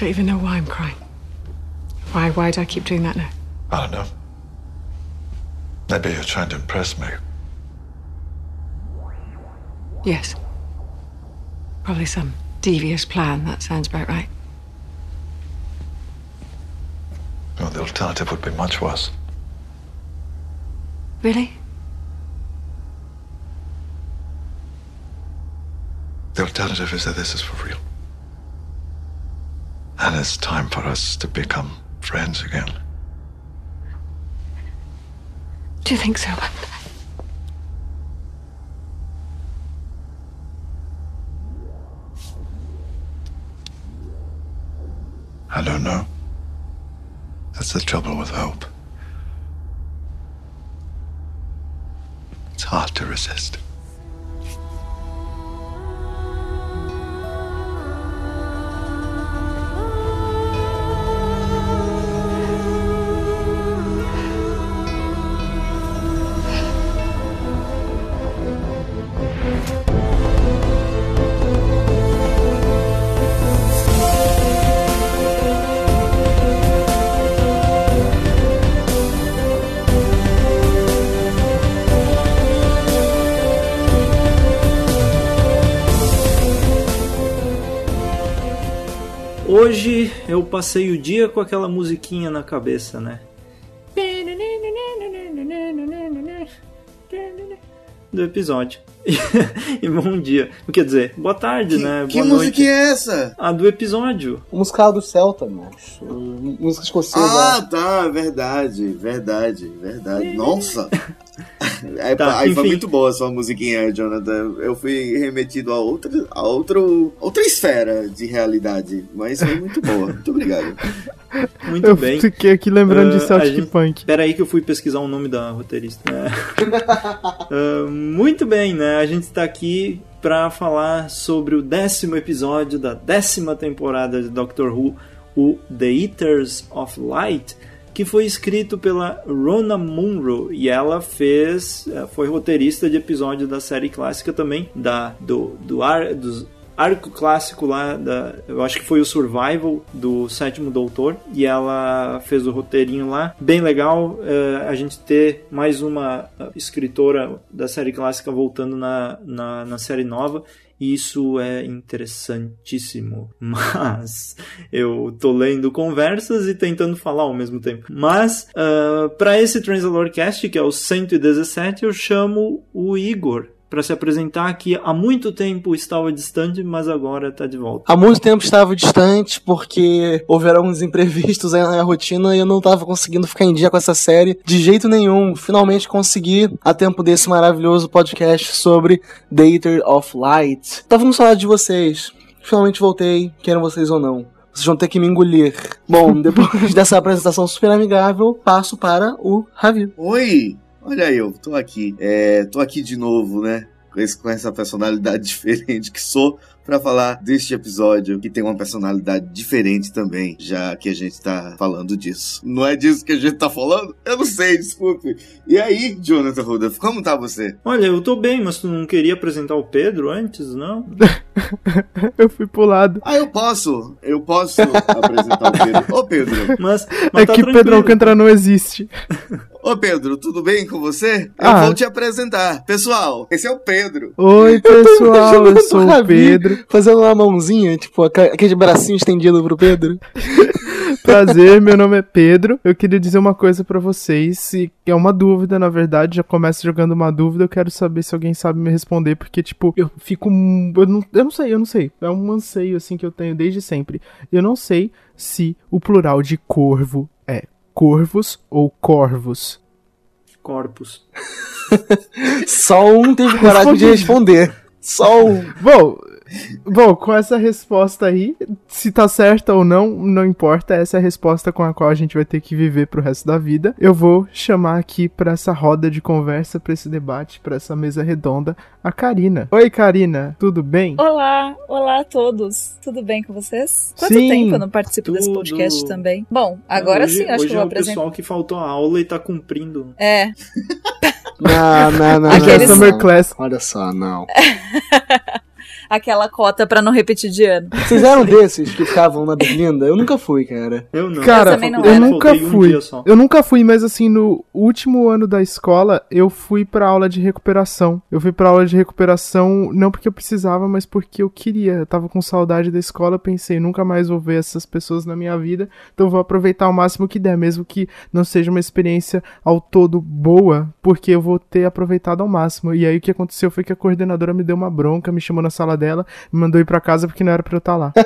don't even know why I'm crying. Why? Why do I keep doing that now? I don't know. Maybe you're trying to impress me. Yes. Probably some devious plan. That sounds about right. Well, the alternative would be much worse. Really? The alternative is that this is for real. And it's time for us to become friends again. Do you think so? I don't know. That's the trouble with hope. It's hard to resist. Passei o dia com aquela musiquinha na cabeça, né? Do episódio. e bom dia. Quer dizer, boa tarde, Que, né? que boa música noite. é essa? A do episódio. O musical do Celta, mas música escocesa. Ah, tá, verdade, verdade, verdade. Nossa! É, Tá, aí foi muito boa a sua musiquinha, Jonathan. Eu fui remetido a outra, a outro, outra esfera de realidade, mas foi muito boa. Muito obrigado. Muito Eu bem. fiquei aqui lembrando Ah, de Celtic a gente- Punk. Pera aí que eu fui pesquisar o nome da roteirista. É. Ah, muito bem, né? A gente está aqui para falar sobre o décimo episódio da décima temporada de Doctor Who, o The Eaters of Light, que foi escrito pela Rona Munro e ela fez, eh, foi roteirista de episódio da série clássica também, da do do ar, dos arco clássico lá, da, eu acho que foi o Survival do Sétimo Doutor, e ela fez o roteirinho lá. Bem legal eh, a gente ter mais uma eh, escritora da série clássica voltando na, na, na série nova. e Isso é interessantíssimo, mas eu tô lendo conversas e tentando falar ao mesmo tempo. Mas para esse Transalorcast, que é o 117, eu chamo o Igor para se apresentar que há muito tempo estava distante, mas agora está de volta. Há muito tempo estava distante porque houveram uns imprevistos aí na minha rotina e eu não estava conseguindo ficar em dia com essa série de jeito nenhum. Finalmente consegui, a tempo desse maravilhoso podcast sobre Dater of Light. Tava com saudade de vocês. Finalmente voltei, queiram vocês ou não. Vocês vão ter que me engolir. Bom, depois dessa apresentação super amigável, passo para o Ravi. Oi! Olha eu, tô aqui. É, tô aqui de novo, né? Com, essa personalidade diferente que sou, pra falar deste episódio, que tem uma personalidade diferente também, já que a gente tá falando disso. Não é disso que a gente tá falando? Eu não sei, desculpe. E aí, Jonathan Rudolph, como tá você? Olha, eu tô bem, mas tu não queria apresentar o Pedro antes, não? Eu fui pro lado. Ah, eu posso. Eu posso apresentar o Pedro. Ô, Pedro. Mas, mas É tá que tranquilo. Pedro Alcântara não existe. Ô, Pedro, tudo bem com você? Eu Ah. vou te apresentar. Pessoal, esse é o Pedro. Oi, pessoal, eu sou o Pedro. Fazendo uma mãozinha, tipo, aquele bracinho estendido pro Pedro. Prazer, meu nome é Pedro. Eu queria dizer uma coisa pra vocês, e é uma dúvida, na verdade, já começo jogando uma dúvida, eu quero saber se alguém sabe me responder, porque, tipo, eu fico. Eu não, eu não sei, eu não sei. É um anseio, assim, que eu tenho desde sempre. Eu não sei se o plural de corvo é corvos ou corvos. Corpus. Só um teve coragem de responder. Só um. Bom, bom, com essa resposta aí, se tá certa ou não, não importa. Essa é a resposta com a qual a gente vai ter que viver pro resto da vida. Eu vou chamar aqui pra essa roda de conversa, pra esse debate, pra essa mesa redonda, a Karina. Oi, Karina, tudo bem? Olá, olá a todos. Tudo bem com vocês? Quanto Sim, tempo eu não participo desse tudo. podcast também? Bom, agora hoje, sim, acho hoje que eu vou é o apresentar. pessoal que faltou a aula e tá cumprindo. É, Não, não, não. Aqueles- Summer. Class. Olha só, não. aquela cota pra não repetir de ano. Vocês eram desses que ficavam na Berlinda? Eu nunca fui, cara. Eu não. Cara, Eu também não eu nunca um fui. dia só. eu nunca fui, mas assim, no último ano da escola, eu fui pra aula de recuperação. Eu fui pra aula de recuperação não porque eu precisava, mas porque eu queria. Eu tava com saudade da escola, pensei, nunca mais vou ver essas pessoas na minha vida, então eu vou aproveitar o máximo que der, mesmo que não seja uma experiência ao todo boa, porque eu vou ter aproveitado ao máximo. E aí o que aconteceu foi que a coordenadora me deu uma bronca, me chamou na sala dela, me mandou ir pra casa porque não era pra eu estar lá.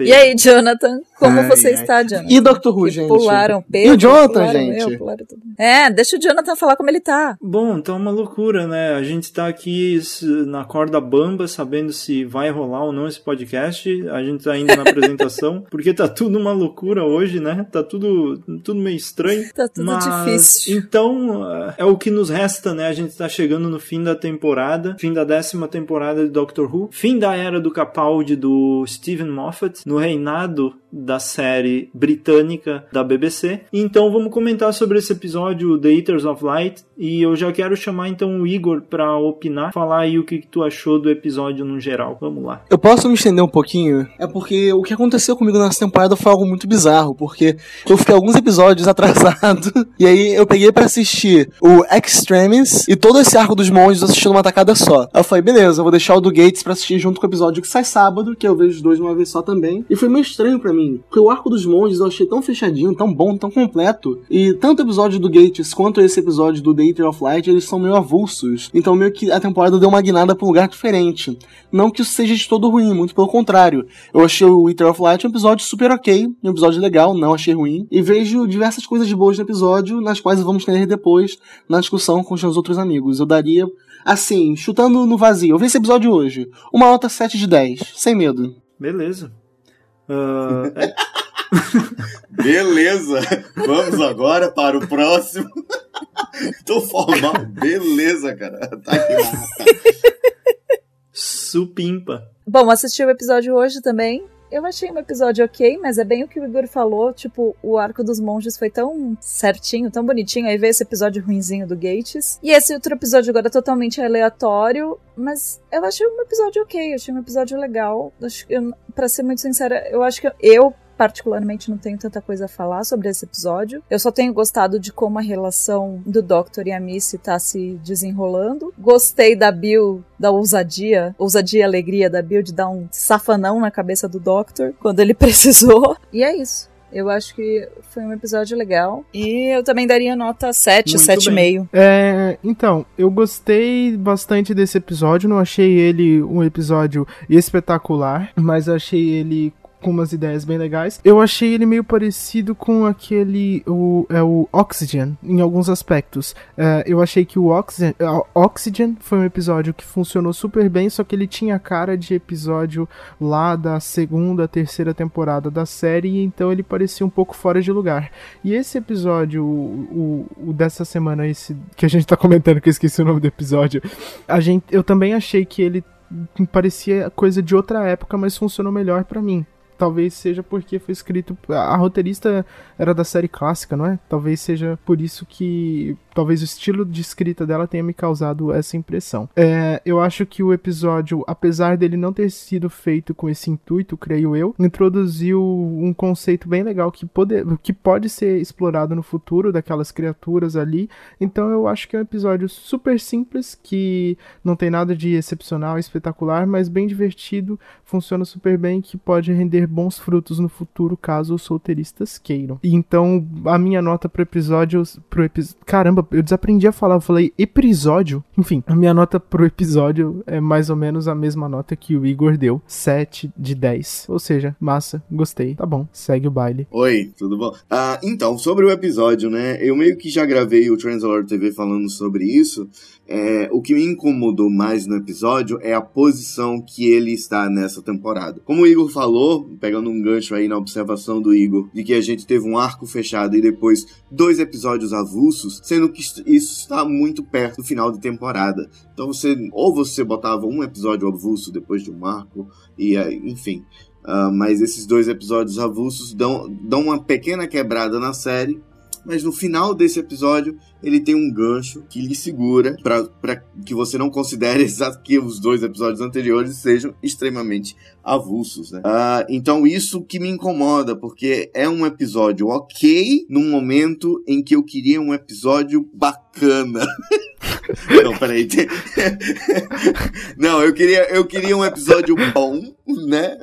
E aí, Jonathan? Como Ai, você ai. está, Jonathan? E Doctor Who, Que gente? Pularam E Pedro, o Jonathan, pularam gente? eu, pularam tudo. É, deixa o Jonathan falar como ele tá. Bom, tá uma loucura, né? A gente tá aqui na corda bamba, sabendo se vai rolar ou não esse podcast. A gente tá ainda na apresentação, porque tá tudo uma loucura hoje, né? Tá tudo, tudo meio estranho. Tá tudo Mas, difícil. Então, ah, é o que nos resta, né? A gente tá chegando no fim da temporada, fim da décima temporada de Doctor Who, fim da era do Capaldi do Steven Moffat, no reinado da série britânica da BBC. Então, vamos comentar sobre esse episódio, The Eaters of Light, e eu já quero chamar então o Igor pra opinar, falar aí o que, que tu achou do episódio no geral. Vamos lá. Eu posso me estender um pouquinho? É porque o que aconteceu comigo nessa temporada foi algo muito bizarro, porque eu fiquei alguns episódios atrasado, e aí eu peguei pra assistir o Extremis e todo esse arco dos monges eu assisti numa tacada só. Eu falei, beleza, eu vou deixar o do Gates pra assistir junto com o episódio que sai sábado, que eu vejo os dois uma vez só também. E foi meio estranho pra mim, porque o arco dos monges eu achei tão fechadinho, tão bom, tão completo. E tanto o episódio do Gates quanto esse episódio do The Eater of Light, eles são meio avulsos. Então meio que a temporada deu uma guinada pra um lugar diferente. Não que isso seja de todo ruim, muito pelo contrário. Eu achei o Eater of Light um episódio super ok, um episódio legal, não achei ruim. E vejo diversas coisas boas no episódio, nas quais vamos ter depois na discussão com os meus outros amigos. Eu daria, assim, chutando no vazio. Eu vi esse episódio hoje. Uma nota 7 de 10, sem medo. Beleza. Ah, é- Beleza, vamos agora para o próximo. Tô formal, beleza, cara. Tá aqui supimpa. Bom, assisti o episódio hoje também. Eu achei um episódio ok, mas é bem o que o Igor falou. Tipo, o arco dos monges foi tão certinho, tão bonitinho. Aí veio esse episódio ruinzinho do Gates. E esse outro episódio agora é totalmente aleatório. Mas eu achei um episódio ok, achei um episódio legal. Acho eu, pra ser muito sincera, eu acho que eu particularmente não tenho tanta coisa a falar sobre esse episódio. Eu só tenho gostado de como a relação do Doctor e a Missy tá se desenrolando. Gostei da Bill, da ousadia, ousadia e alegria da Bill de dar um safanão na cabeça do Doctor quando ele precisou. E é isso. Eu acho que foi um episódio legal. E eu também daria nota 7, Muito 7,5. É, então, eu gostei bastante desse episódio. Não achei ele um episódio espetacular, mas achei ele com umas ideias bem legais. Eu achei ele meio parecido com aquele o, é o Oxygen em alguns aspectos. É, eu achei que o Oxygen, a Oxygen foi um episódio que funcionou super bem, só que ele tinha cara de episódio lá da segunda, terceira temporada da série, então ele parecia um pouco fora de lugar. E esse episódio, o, o, o dessa semana, esse que a gente tá comentando, que eu esqueci o nome do episódio, a gente, eu também achei que ele parecia coisa de outra época, mas funcionou melhor pra mim. Talvez seja porque foi escrito. A roteirista era da série clássica, não é? Talvez seja por isso que. Talvez o estilo de escrita dela tenha me causado essa impressão. É, eu acho que o episódio, apesar dele não ter sido feito com esse intuito, creio eu, introduziu um conceito bem legal que pode, que pode ser explorado no futuro daquelas criaturas ali. Então eu acho que é um episódio super simples, que não tem nada de excepcional, espetacular, mas bem divertido, funciona super bem, que pode render bons frutos no futuro caso os solteiristas queiram. Então a minha nota pro episódio, pro epi... caramba, eu desaprendi a falar, eu falei episódio. Enfim, a minha nota pro episódio é mais ou menos a mesma nota que o Igor deu, 7 de 10. Ou seja, massa, gostei. Tá bom, segue o baile. Oi, tudo bom? Ah, então, sobre o episódio, né? Eu meio que já gravei o Translator TV falando sobre isso. É, o que me incomodou mais no episódio é a posição que ele está nessa temporada. Como o Igor falou, pegando um gancho aí na observação do Igor, de que a gente teve um arco fechado e depois dois episódios avulsos, sendo que isso está muito perto do final de temporada. Então você, ou você botava um episódio avulso depois de um arco, e enfim. Uh, mas esses dois episódios avulsos dão, dão uma pequena quebrada na série. Mas no final desse episódio ele tem um gancho que lhe segura para que você não considere que os dois episódios anteriores sejam extremamente avulsos, né? Uh, então isso que me incomoda, porque é um episódio ok num momento em que eu queria um episódio bacana. Não, peraí. Não, eu queria, eu queria um episódio bom, né?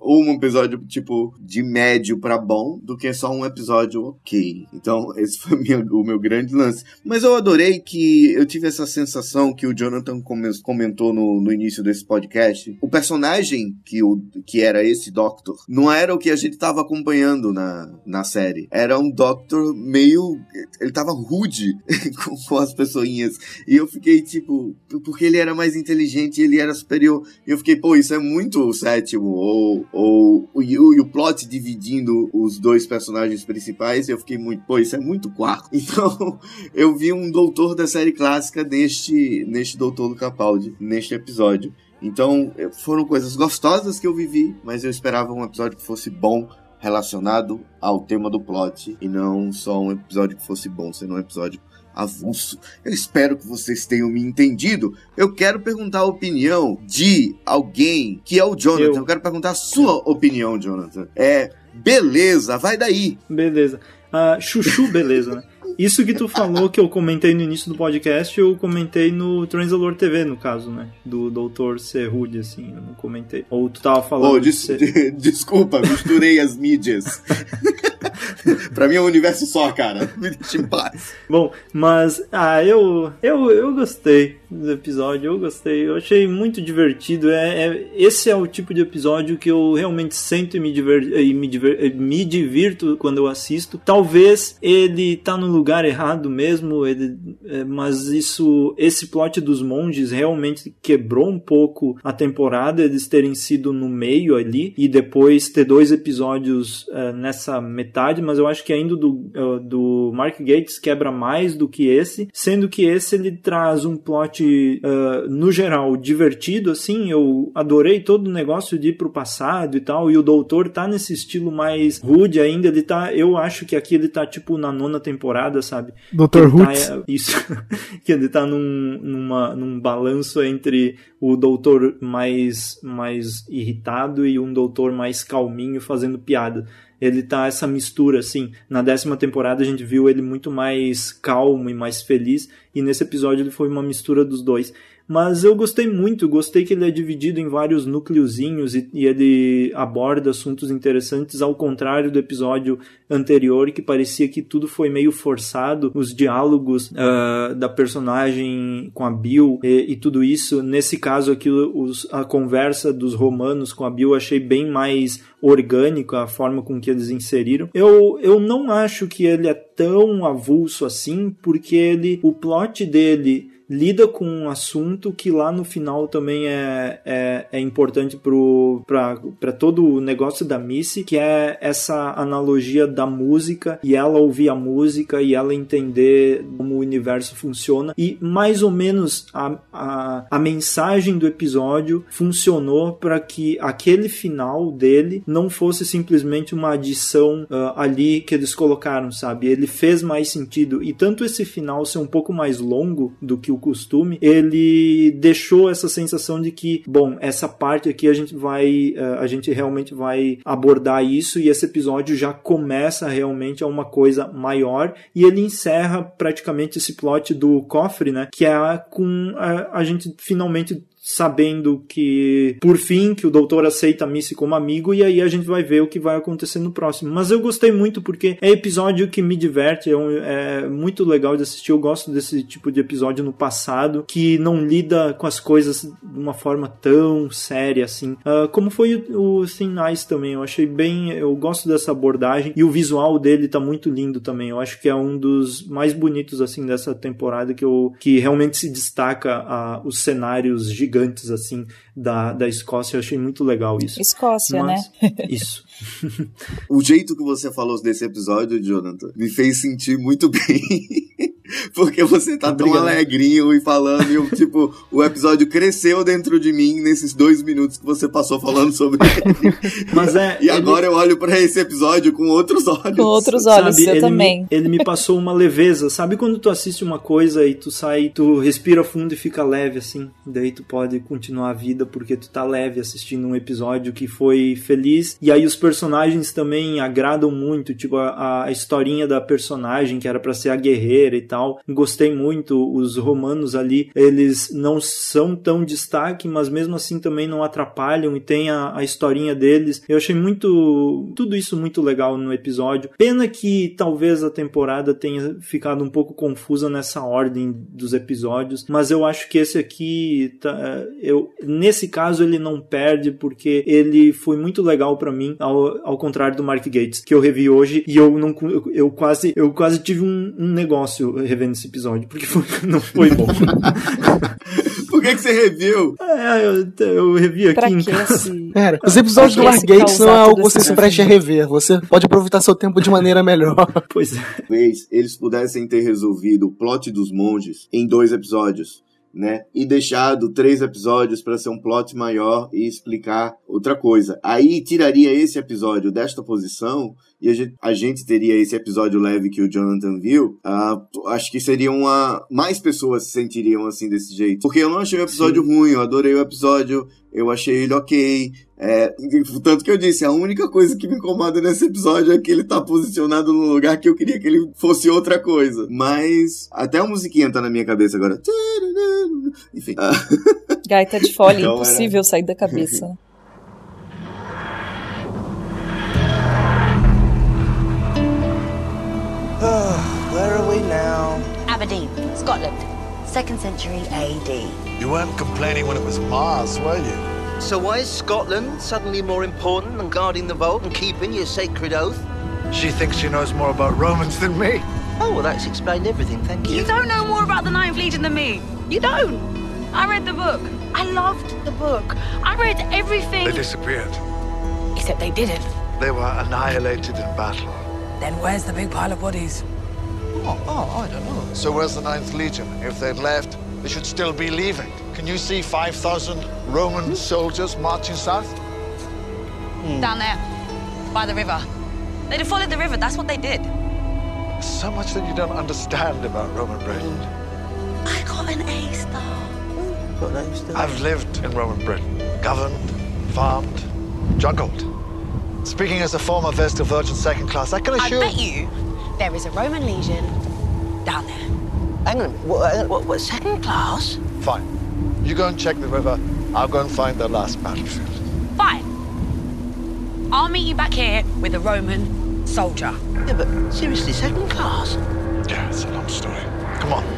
Um episódio, tipo, de médio para bom, do que só um episódio ok. Então, esse foi minha, o meu grande lance. Mas eu adorei que eu tive essa sensação que o Jonathan comentou no, no início desse podcast. O personagem que, o, que era esse Doctor não era o que a gente tava acompanhando na, na série. Era um Doctor meio. Ele tava rude com, com as pessoinhas. E eu fiquei, tipo, porque ele era mais inteligente, ele era superior. E eu fiquei, pô, isso é muito sétimo. Ou, ou o, e o plot dividindo os dois personagens principais. Eu fiquei muito, pô, isso é muito quarto. Então, eu vi um doutor da série clássica neste, neste Doutor do Capaldi, neste episódio. Então, foram coisas gostosas que eu vivi, mas eu esperava um episódio que fosse bom, relacionado ao tema do plot, e não só um episódio que fosse bom, sendo um episódio avulso. Eu espero que vocês tenham me entendido. Eu quero perguntar a opinião de alguém que é o Jonathan. Eu, eu quero perguntar a sua opinião, Jonathan. É, beleza, vai daí. Beleza. Uh, chuchu, beleza, né? Isso que tu falou que eu comentei no início do podcast, eu comentei no Transalor TV, no caso, né? Do Dr. Cerrude, assim, eu não comentei. Ou tu tava falando. Oh, des de desculpa, misturei as mídias. pra mim é um universo só, cara. Me deixa em paz. Bom, mas, ah, eu, eu, eu gostei do episódio, eu gostei. Eu achei muito divertido. É, é esse é o tipo de episódio que eu realmente sento e me, diver, e me, diver, me divirto quando eu assisto. Talvez ele tá no lugar errado mesmo, ele, é, mas isso, esse plot dos monges realmente quebrou um pouco a temporada, eles terem sido no meio ali e depois ter dois episódios é, nessa metade, mas eu acho que ainda do, é, do Mark Gates quebra mais do que esse, sendo que esse ele traz um plot uh, no geral divertido, assim, eu adorei todo o negócio de ir pro passado e tal, e o doutor tá nesse estilo mais rude ainda, ele tá, eu acho que aqui ele tá tipo na nona temporada sabe? Dr. Hoots. Tá, isso. que ele tá num, numa, num balanço entre o doutor mais, mais irritado e um doutor mais calminho fazendo piada. Ele tá essa mistura, assim. Na décima temporada a gente viu ele muito mais calmo e mais feliz, e nesse episódio ele foi uma mistura dos dois. Mas eu gostei muito, gostei que ele é dividido em vários núcleozinhos e, e, ele aborda assuntos interessantes, ao contrário do episódio anterior, que parecia que tudo foi meio forçado, os diálogos uh, da personagem com a Bill e, e, tudo isso. Nesse caso aqui, os, a conversa dos romanos com a Bill achei bem mais orgânica a forma com que eles inseriram. Eu, eu não acho que ele é tão avulso assim, porque ele, o plot dele lida com um assunto que lá no final também é, é, é importante para todo o negócio da Missy, que é essa analogia da música e ela ouvir a música e ela entender como o universo funciona. E mais ou menos a, a, a mensagem do episódio funcionou para que aquele final dele não fosse simplesmente uma adição uh, ali que eles colocaram, sabe? Ele fez mais sentido. E tanto esse final ser um pouco mais longo do que o costume, ele deixou essa sensação de que, bom, essa parte aqui a gente vai, uh, a gente realmente vai abordar isso e esse episódio já começa realmente a uma coisa maior e ele encerra praticamente esse plot do cofre, né? Que é com a, a gente finalmente sabendo que, por fim, que o doutor aceita a Missy como amigo, e aí a gente vai ver o que vai acontecer no próximo. Mas eu gostei muito porque é episódio que me diverte, é, um, é muito legal de assistir. Eu gosto desse tipo de episódio no passado, que não lida com as coisas de uma forma tão séria assim. Uh, como foi o, o Thin Nice também, eu achei bem. Eu gosto dessa abordagem, e o visual dele tá muito lindo também. Eu acho que é um dos mais bonitos assim dessa temporada que, eu, que realmente se destaca uh, os cenários gigantes gigantes assim da, da Escócia. Eu achei muito legal isso. Escócia, Mas, né? isso. o jeito que você falou desse episódio, Jonathan, me fez sentir muito bem. Porque você tá tão Obrigado. alegrinho e falando, e eu, tipo, o episódio cresceu dentro de mim nesses dois minutos que você passou falando sobre ele. Mas é. E ele- agora eu olho pra esse episódio com outros olhos. Com outros olhos, eu ele também. Me, ele me passou uma leveza. Sabe quando tu assiste uma coisa e tu sai, tu respira fundo e fica leve assim? Daí tu pode continuar a vida porque tu tá leve assistindo um episódio que foi feliz. E aí os personagens também agradam muito, tipo a, a historinha da personagem que era pra ser a guerreira e tal. Gostei muito. Os romanos ali, eles não são tão destaque, mas mesmo assim também não atrapalham e tem a, a historinha deles. Eu achei muito tudo isso muito legal no episódio. Pena que talvez a temporada tenha ficado um pouco confusa nessa ordem dos episódios, mas eu acho que esse aqui tá, eu nesse caso ele não perde porque ele foi muito legal pra mim ao, ao contrário do Mark Gates que eu revi hoje e eu não eu, eu quase eu quase tive um, um negócio revendo esse episódio porque foi- não foi bom. Por que, que você reviu? é, eu, eu revi aqui Pra em que casa. esse... Cara, os episódios do não é algo que você se preste a rever. Você pode aproveitar seu tempo de maneira melhor. Pois é. Talvez eles pudessem ter resolvido o plot dos monges em dois episódios. Né? E deixado três episódios para ser um plot maior e explicar outra coisa. Aí tiraria esse episódio desta posição e a gente, a gente teria esse episódio leve que o Jonathan viu. Ah, acho que seria uma. Mais pessoas se sentiriam assim desse jeito. Porque eu não achei o episódio ruim, eu adorei o episódio, eu achei ele ok. É, tanto que eu disse, a única coisa que me incomoda nesse episódio é que ele tá posicionado num lugar que eu queria que ele fosse outra coisa. Mas até a musiquinha tá na minha cabeça agora. Enfim. ah, Gaita de fole, Então, impossível sair da cabeça. Aberdeen, Scotland, 2nd century AD. You weren't complaining when it was Mars, were you? So why is Scotland suddenly more important than guarding the vault and keeping your sacred oath? She thinks she knows more about Romans than me. Oh, well, that's explained everything, thank you. You don't know more about the Ninth Legion than me. You don't. I read the book. I loved the book. I read everything. They disappeared. Except they didn't. They were annihilated in battle. Then where's the big pile of bodies? Oh, oh, I don't know. So where's the Ninth Legion? If they'd left, they should still be leaving. Can you see 5,000 Roman hmm? soldiers marching south? Hmm. Down there, by the river. They'd have followed the river. That's what they did. So much that you don't understand about Roman Britain. Hmm. I got an A star. Got those still? I've lived in Roman Britain, governed, farmed, juggled. Speaking as a former Vestal Virgin second class, I can assure... I assure bet you there is a Roman legion down there. Hang on. What, uh, what, what, second class? Fine. You go and check the river. I'll go and find the last battlefield. Fine. I'll meet you back here with a Roman soldier. Yeah, but seriously, second class? Yeah, it's a long story. Come on.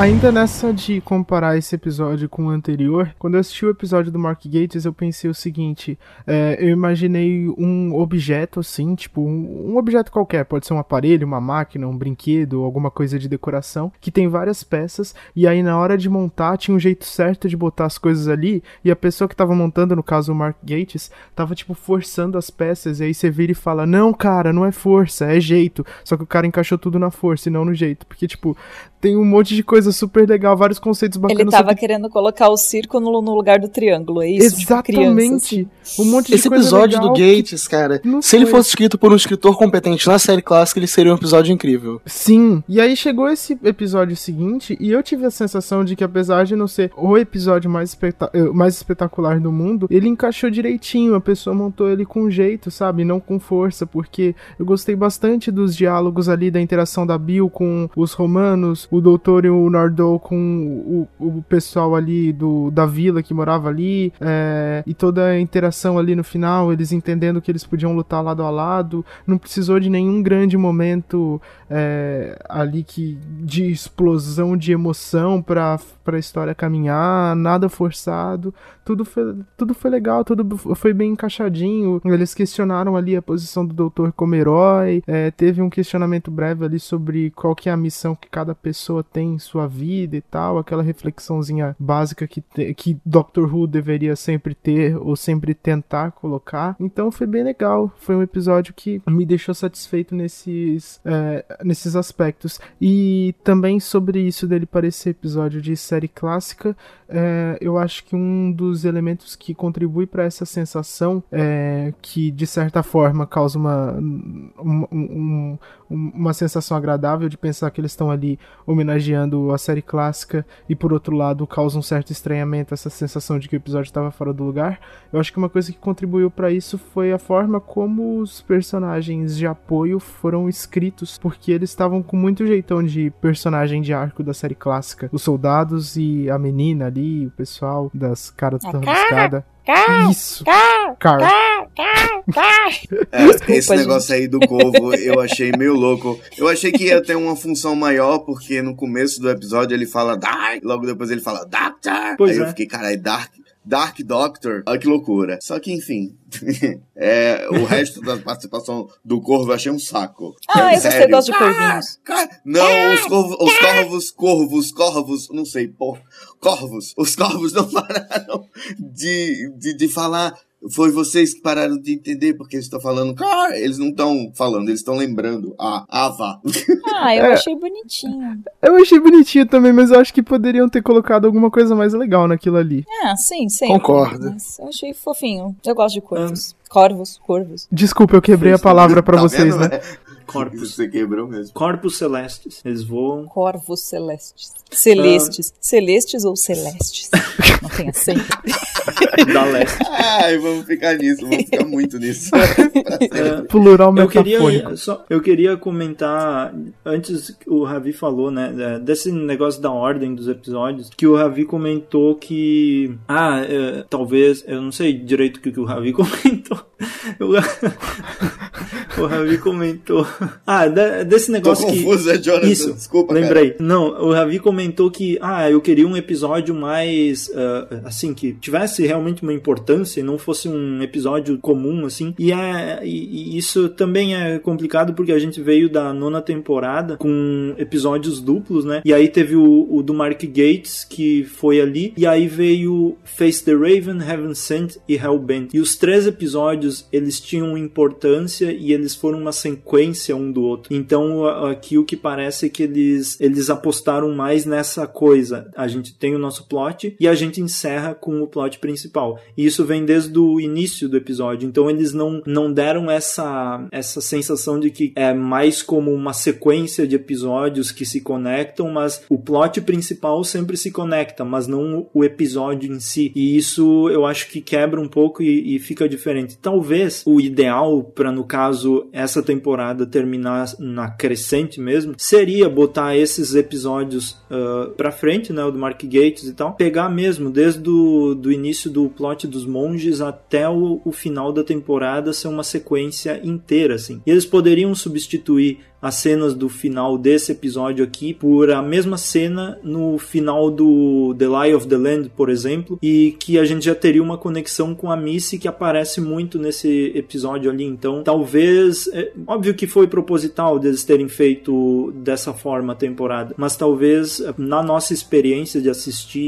Ainda nessa de comparar esse episódio com o anterior, quando eu assisti o episódio do Mark Gates, eu pensei o seguinte: é, eu imaginei um objeto assim, tipo, um, um objeto qualquer, pode ser um aparelho, uma máquina, um brinquedo, alguma coisa de decoração, que tem várias peças, e aí na hora de montar tinha um jeito certo de botar as coisas ali, e a pessoa que tava montando, no caso o Mark Gates, tava tipo forçando as peças, e aí você vira e fala: Não, cara, não é força, é jeito. Só que o cara encaixou tudo na força e não no jeito, porque tipo, tem um monte de coisa super legal, vários conceitos bacanas. Ele tava sobre- querendo colocar o círculo no, lugar do triângulo, é isso? Tipo, criança, Exatamente. assim. um monte de Esse coisa episódio legal do que- Gates, cara, não se ele foi. fosse escrito por um escritor competente na série clássica, ele seria um episódio incrível. Sim. E aí chegou esse episódio seguinte e eu tive a sensação de que apesar de não ser o episódio mais, espeta- eh, mais espetacular do mundo, ele encaixou direitinho, a pessoa montou ele com jeito, sabe? Não com força, porque eu gostei bastante dos diálogos ali, da interação da Bill com os romanos, o doutor e o Nardou com o, o pessoal ali do, da vila que morava ali, é, e toda a interação ali no final, eles entendendo que eles podiam lutar lado a lado, não precisou de nenhum grande momento é, ali que de explosão de emoção pra, pra história caminhar, nada forçado, tudo foi, tudo foi legal, tudo foi bem encaixadinho. Eles questionaram ali a posição do doutor como herói, é, teve um questionamento breve ali sobre qual que é a missão que cada pessoa tem em sua vida e tal, aquela reflexãozinha básica que, que Doctor Who deveria sempre ter ou sempre tentar colocar. Então foi bem legal. Foi um episódio que me deixou satisfeito nesses, é, nesses aspectos. E também sobre isso dele parecer episódio de série clássica, é, eu acho que um dos elementos que contribui para essa sensação é, que de certa forma causa uma, um, um, uma sensação agradável de pensar que eles estão ali homenageando a série clássica e por outro lado causa um certo estranhamento essa sensação de que o episódio estava fora do lugar. Eu acho que uma coisa que contribuiu para isso foi a forma como os personagens de apoio foram escritos, porque eles estavam com muito jeitão de personagem de arco da série clássica. Os soldados e a menina ali, o pessoal das caras da escada. Isso. Car. É, esse negócio aí do corvo eu achei meio louco. Eu achei que ia ter uma função maior, porque no começo do episódio ele fala Dark, logo depois ele fala Doctor. Pois aí é. eu fiquei, caralho, Dark. Dark Doctor, olha que loucura. Só que, enfim, é, o resto da participação do Corvo eu achei um saco. Ah, eu Sério. você gosta de corvinhos. Não, os corvos, os corvos, corvos, corvos, não sei, pô, corvos. Os corvos não pararam de, de, de falar. Foi vocês que pararam de entender porque eles estão falando. Cara, eles não estão falando, eles estão lembrando a Ava. Ah, eu É. achei bonitinho. Eu achei bonitinho também, mas eu acho que poderiam ter colocado alguma coisa mais legal naquilo ali. Ah, sim, sim. Concordo. Mas eu achei fofinho. Eu gosto de corvos. Corvos, corvos. Desculpa, eu quebrei a palavra pra Tá vocês, vendo? né? Corpos. Você quebrou mesmo. Corpos celestes. Eles voam. Corvos celestes. Celestes. Celestes ou celestes? Não tem acento. da leste. Ai, vamos ficar nisso, vamos ficar muito nisso. É, Plural eu queria, metafônico. só, eu queria comentar, antes que o Ravi falou, né, da- desse negócio da ordem dos episódios, que o Ravi comentou que, ah, é, talvez, eu não sei direito o que, que o Ravi comentou. O Ravi comentou, ah, desse Tô negócio que... confuso, é Jonathan. Isso, Desculpa, lembrei. Não, o Ravi comentou que, ah, eu queria um episódio mais, ah, assim, que tivesse realmente uma importância e não fosse um episódio comum, assim. E, é, e, e isso também é complicado porque a gente veio da nona temporada com episódios duplos, né? E aí teve o, o do Mark Gates, que foi ali, e aí veio Face the Raven, Heaven Sent e Hellbent. E os três episódios, eles tinham importância e eles foram uma sequência um do outro. Então, aqui o que parece é que eles, eles apostaram mais nessa coisa. A gente tem o nosso plot e a gente encerra com o plot principal. E isso vem desde o início do episódio. Então, eles não, não deram essa, essa sensação de que é mais como uma sequência de episódios que se conectam, mas o plot principal sempre se conecta, mas não o episódio em si. E isso eu acho que quebra um pouco e, e fica diferente. Talvez o ideal para no caso essa temporada terminar na crescente mesmo seria botar esses episódios uh, para frente, né, o do Mark Gates e tal, pegar mesmo desde do, do início do plot dos monges até o, o final da temporada ser uma sequência inteira assim. E eles poderiam substituir as cenas do final desse episódio aqui por a mesma cena no final do The Lie of the Land, por exemplo, e que a gente já teria uma conexão com a Missy que aparece muito nesse episódio ali. Então, talvez, é, óbvio que foi proposital deles terem feito dessa forma a temporada, mas talvez é, na nossa experiência de assistir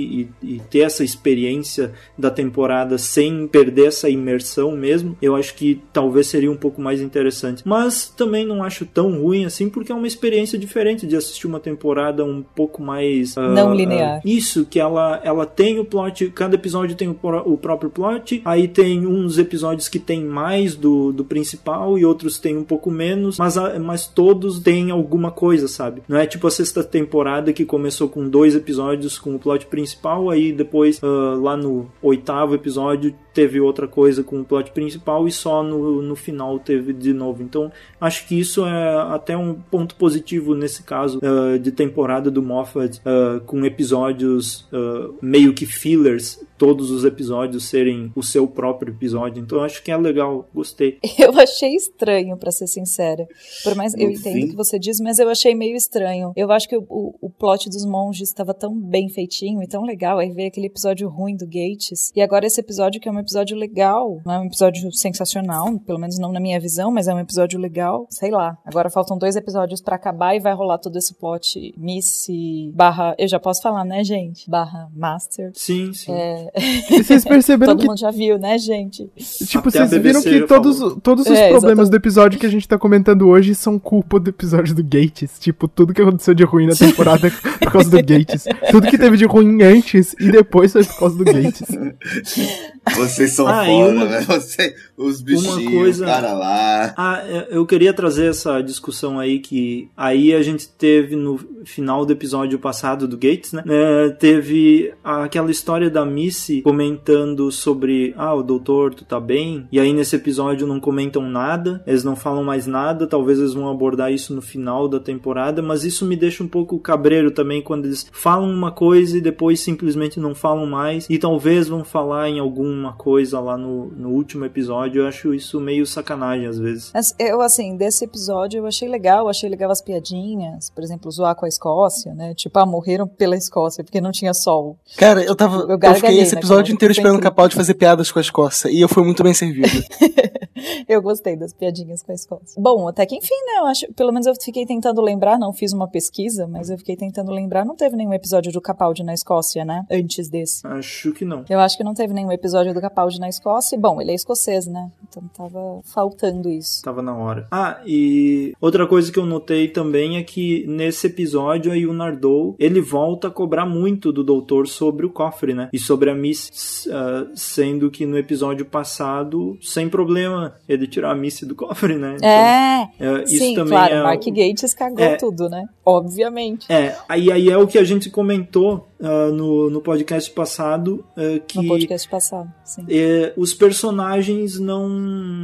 e, e ter essa experiência da temporada sem perder essa imersão mesmo, eu acho que talvez seria um pouco mais interessante. Mas também não acho tão ruim assim, porque é uma experiência diferente de assistir uma temporada um pouco mais. ah, Não linear. ah, isso, que ela, ela tem o plot, cada episódio tem o, o próprio plot, aí tem uns episódios que tem mais do, do principal e outros tem um pouco menos, mas, a- mas todos têm alguma coisa, sabe? Não é tipo a sexta temporada que começou com dois episódios com o plot principal, aí depois ah, lá no oitavo episódio teve outra coisa com o plot principal e só no, no final teve de novo. Então acho que isso é até um ponto positivo nesse caso ah, de temporada do Moffat ah, com episódios ah, meio que fillers todos os episódios serem o seu próprio episódio. Então eu acho que é legal, gostei. Eu achei estranho, pra ser sincera. Por mais eu No entendo fim- o que você diz, mas eu achei meio estranho. Eu acho que o, o, o plot dos monges estava tão bem feitinho e tão legal. Aí veio aquele episódio ruim do Gates. E agora esse episódio que é um episódio legal. Não é um episódio sensacional, pelo menos não na minha visão, mas é um episódio legal. Sei lá. Agora faltam dois episódios pra acabar e vai rolar todo esse plot Missy barra. Eu já posso falar, né, gente? Barra Master. Sim, sim. É, E vocês perceberam todo que mundo já viu, né, gente? Tipo, Até vocês viram que todos, falou. todos os É, problemas exatamente. do episódio que a gente tá comentando hoje são culpa do episódio do Gates. Tipo, tudo que aconteceu de ruim na temporada é por causa do Gates. Tudo que teve de ruim antes e depois foi por causa do Gates. Vocês são Ah, foda, uma- né? Você, os bichinhos, coisa- o cara lá. Ah, eu queria trazer essa discussão aí que aí a gente teve no final do episódio passado do Gates, né? É, teve aquela história da Missy comentando sobre ah, o doutor, tu tá bem? E aí nesse episódio não comentam nada, eles não falam mais nada, talvez eles vão abordar isso no final da temporada, mas isso me deixa um pouco cabreiro também quando eles falam uma coisa e depois simplesmente não falam mais e talvez vão falar em alguma coisa lá no, no último episódio. Eu acho isso meio sacanagem às vezes. Mas eu, assim, desse episódio eu achei legal, achei legal as piadinhas, por exemplo, zoar com a Escócia, né? Tipo, ah, morreram pela Escócia porque não tinha sol. Cara, eu tava. Eu Eu, fiquei esse naquela episódio inteiro esperando o. Capaldi fazer piadas com a Escócia. E eu fui muito bem servido. Eu gostei das piadinhas com a Escócia. Bom, até que enfim, né? Eu acho, pelo menos eu fiquei tentando lembrar, não fiz uma pesquisa, mas eu fiquei tentando lembrar, não teve nenhum episódio do Capaldi na Escócia, né? Antes desse. Acho que não. Eu acho que não teve nenhum episódio do Capaldi na Escócia. Bom, ele é escocês, né? Então tava faltando isso. Tava na hora. Ah, e outra coisa que eu notei também é que nesse episódio aí o Nardou, ele volta a cobrar muito do doutor sobre o cofre, né? E sobre a Miss, ah, sendo que no episódio passado, sem problema, ele tirar a Miss do cofre, né? Então, é, é, isso sim, também claro, é Mark Gates cagou É. tudo, né? Obviamente. É, aí, aí é o que a gente comentou ah, no, no podcast passado, ah, que No podcast passado, sim. é, os personagens não.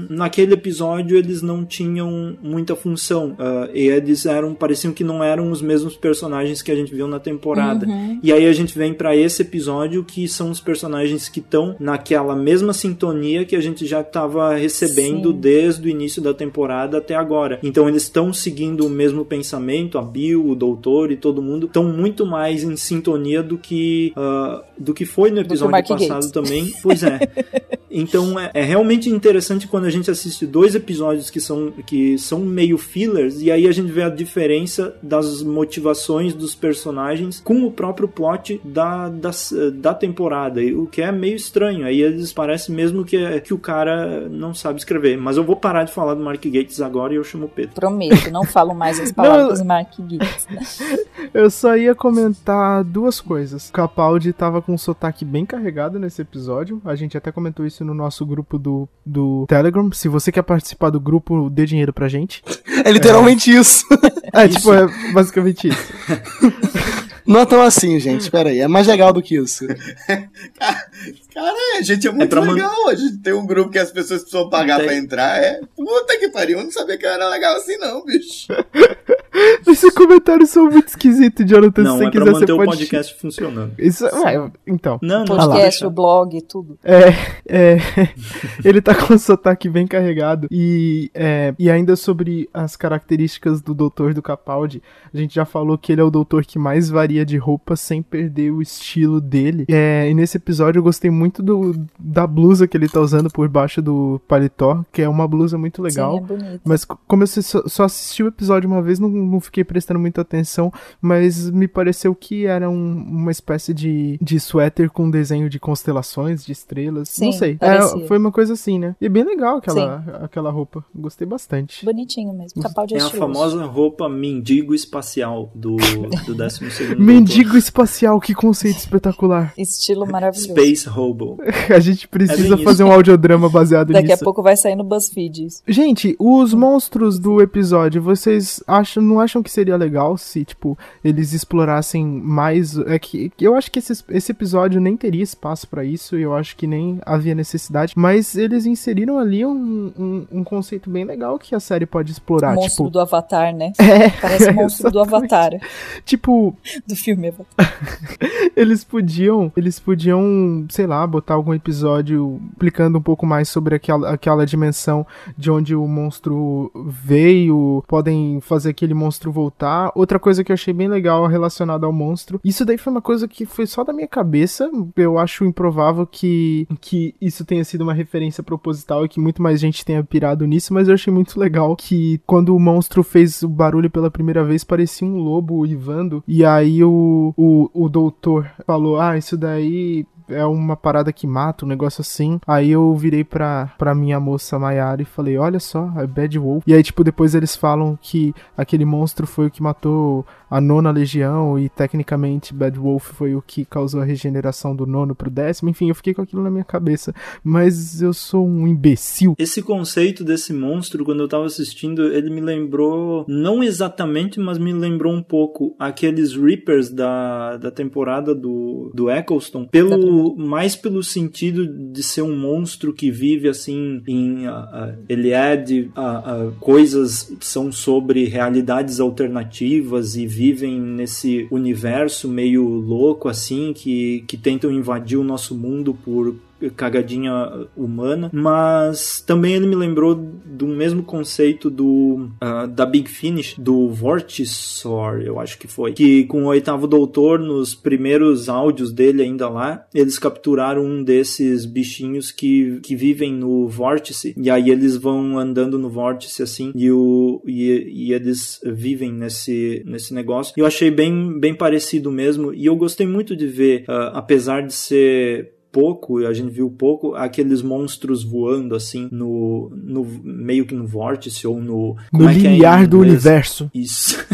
Naquele episódio eles não tinham muita função. Ah, e eles eram. pareciam que não eram os mesmos personagens que a gente viu na temporada. Uhum. E aí a gente vem pra esse episódio que são os personagens que estão naquela mesma sintonia que a gente já estava recebendo Sim. desde o início da temporada até agora. Então eles estão seguindo o mesmo pensamento, a Bill, o Doutor e todo mundo estão muito mais em sintonia do que ah, do que foi no episódio passado Gates. também. Pois é. Então é, é realmente interessante quando a gente assiste dois episódios que são, que são meio fillers e aí a gente vê a diferença das motivações dos personagens com o próprio plot da, da, da temporada, e o que é meio estranho. Aí eles parecem mesmo que, que o cara não sabe escrever. Mas eu vou parar de falar do Mark Gates agora e eu chamo o Pedro. Prometo, não falo mais as palavras Mark Gates. Eu só ia comentar duas coisas. O Capaldi tava com um sotaque bem carregado nesse episódio. A gente até comentou isso no nosso grupo do, do Telegram. Se você quer participar do grupo, dê dinheiro pra gente. É literalmente isso. É, tipo, é basicamente isso. Não é tão assim, gente. Pera aí. É mais legal do que isso. Cara, a gente é muito pra man- legal. A gente tem um grupo que as pessoas precisam pagar Tem. pra entrar. É. Puta que pariu, eu não sabia que eu era legal assim, não, bicho. Esses comentários são muito esquisitos, Jonathan. Não, se você é pra quiser, você manter o pode. podcast funcionando. Isso, é, então. Não, não, Podcast, o blog, tudo. É, é, ele tá com o sotaque bem carregado. E, é, e ainda sobre as características do doutor do Capaldi, a gente já falou que ele é o doutor que mais varia de roupa sem perder o estilo dele. É, e nesse episódio eu gostei muito do, da blusa que ele tá usando por baixo do paletó, que é uma blusa muito legal. Sim, é bonito. Mas co- como eu só, só assisti o episódio uma vez, não, não fiquei prestando muita atenção, mas me pareceu que era um- uma espécie de, de suéter com desenho de constelações, de estrelas. não Sim, sei. parecia. É, foi uma coisa assim, né? E é bem legal aquela, aquela roupa. Gostei bastante. Bonitinho mesmo. Capaldi é É a famosa roupa mendigo espacial do, do 12 segundo Mendigo espacial, que conceito espetacular. Estilo maravilhoso. Space Hobo. A gente precisa É fazer um audiodrama baseado Daqui nisso. a pouco vai sair no BuzzFeed isso. Gente, os monstros do episódio, vocês acham, não acham que seria legal se, tipo, eles explorassem mais? É que eu acho que esse, esse episódio nem teria espaço pra isso, eu acho que nem havia necessidade, mas eles inseriram ali um, um, um conceito bem legal que a série pode explorar, monstro tipo, do Avatar, né? É, Parece o monstro do. Avatar. tipo, Do filme Avatar. eles podiam, eles podiam sei lá, botar algum episódio explicando um pouco mais sobre aquela, aquela dimensão de onde o monstro veio, podem fazer aquele monstro voltar. Outra coisa que eu achei bem legal relacionada ao monstro, isso daí foi uma coisa que foi só da minha cabeça, eu acho improvável que, que isso tenha sido uma referência proposital e que muito mais gente tenha pirado nisso, mas eu achei muito legal que quando o monstro fez o barulho pela primeira vez, parecia um lobo uivando, e aí o, o, o doutor falou, ah, isso daí é uma parada que mata, um negócio assim. Aí eu virei pra, pra minha moça Mayara e falei, olha só, é Bad Wolf. E aí, tipo, depois eles falam que aquele monstro foi o que matou a nona legião e tecnicamente Bad Wolf foi o que causou a regeneração do nono pro décimo. Enfim, eu fiquei com aquilo na minha cabeça. Mas eu sou um imbecil. Esse conceito desse monstro, quando eu tava assistindo, ele me lembrou, não exatamente, mas me lembrou um pouco aqueles Reapers da, da temporada do, do Eccleston, pelo, mais pelo sentido de ser um monstro que vive assim em. Uh, ele é de coisas que são sobre realidades alternativas e vivem nesse universo meio louco assim que, que tentam invadir o nosso mundo por cagadinha humana, mas também ele me lembrou do mesmo conceito do uh, da Big Finish, do Vortisor, eu acho que foi, que com o oitavo doutor, nos primeiros áudios dele ainda lá, eles capturaram um desses bichinhos que, que vivem no vórtice, e aí eles vão andando no vórtice assim, e, o, e, e eles vivem nesse, nesse negócio. Eu achei bem, bem parecido mesmo, e eu gostei muito de ver, uh, apesar de ser pouco, a gente viu pouco, aqueles monstros voando assim no, no meio que no vórtice ou no. No é limiar é do universo. Isso.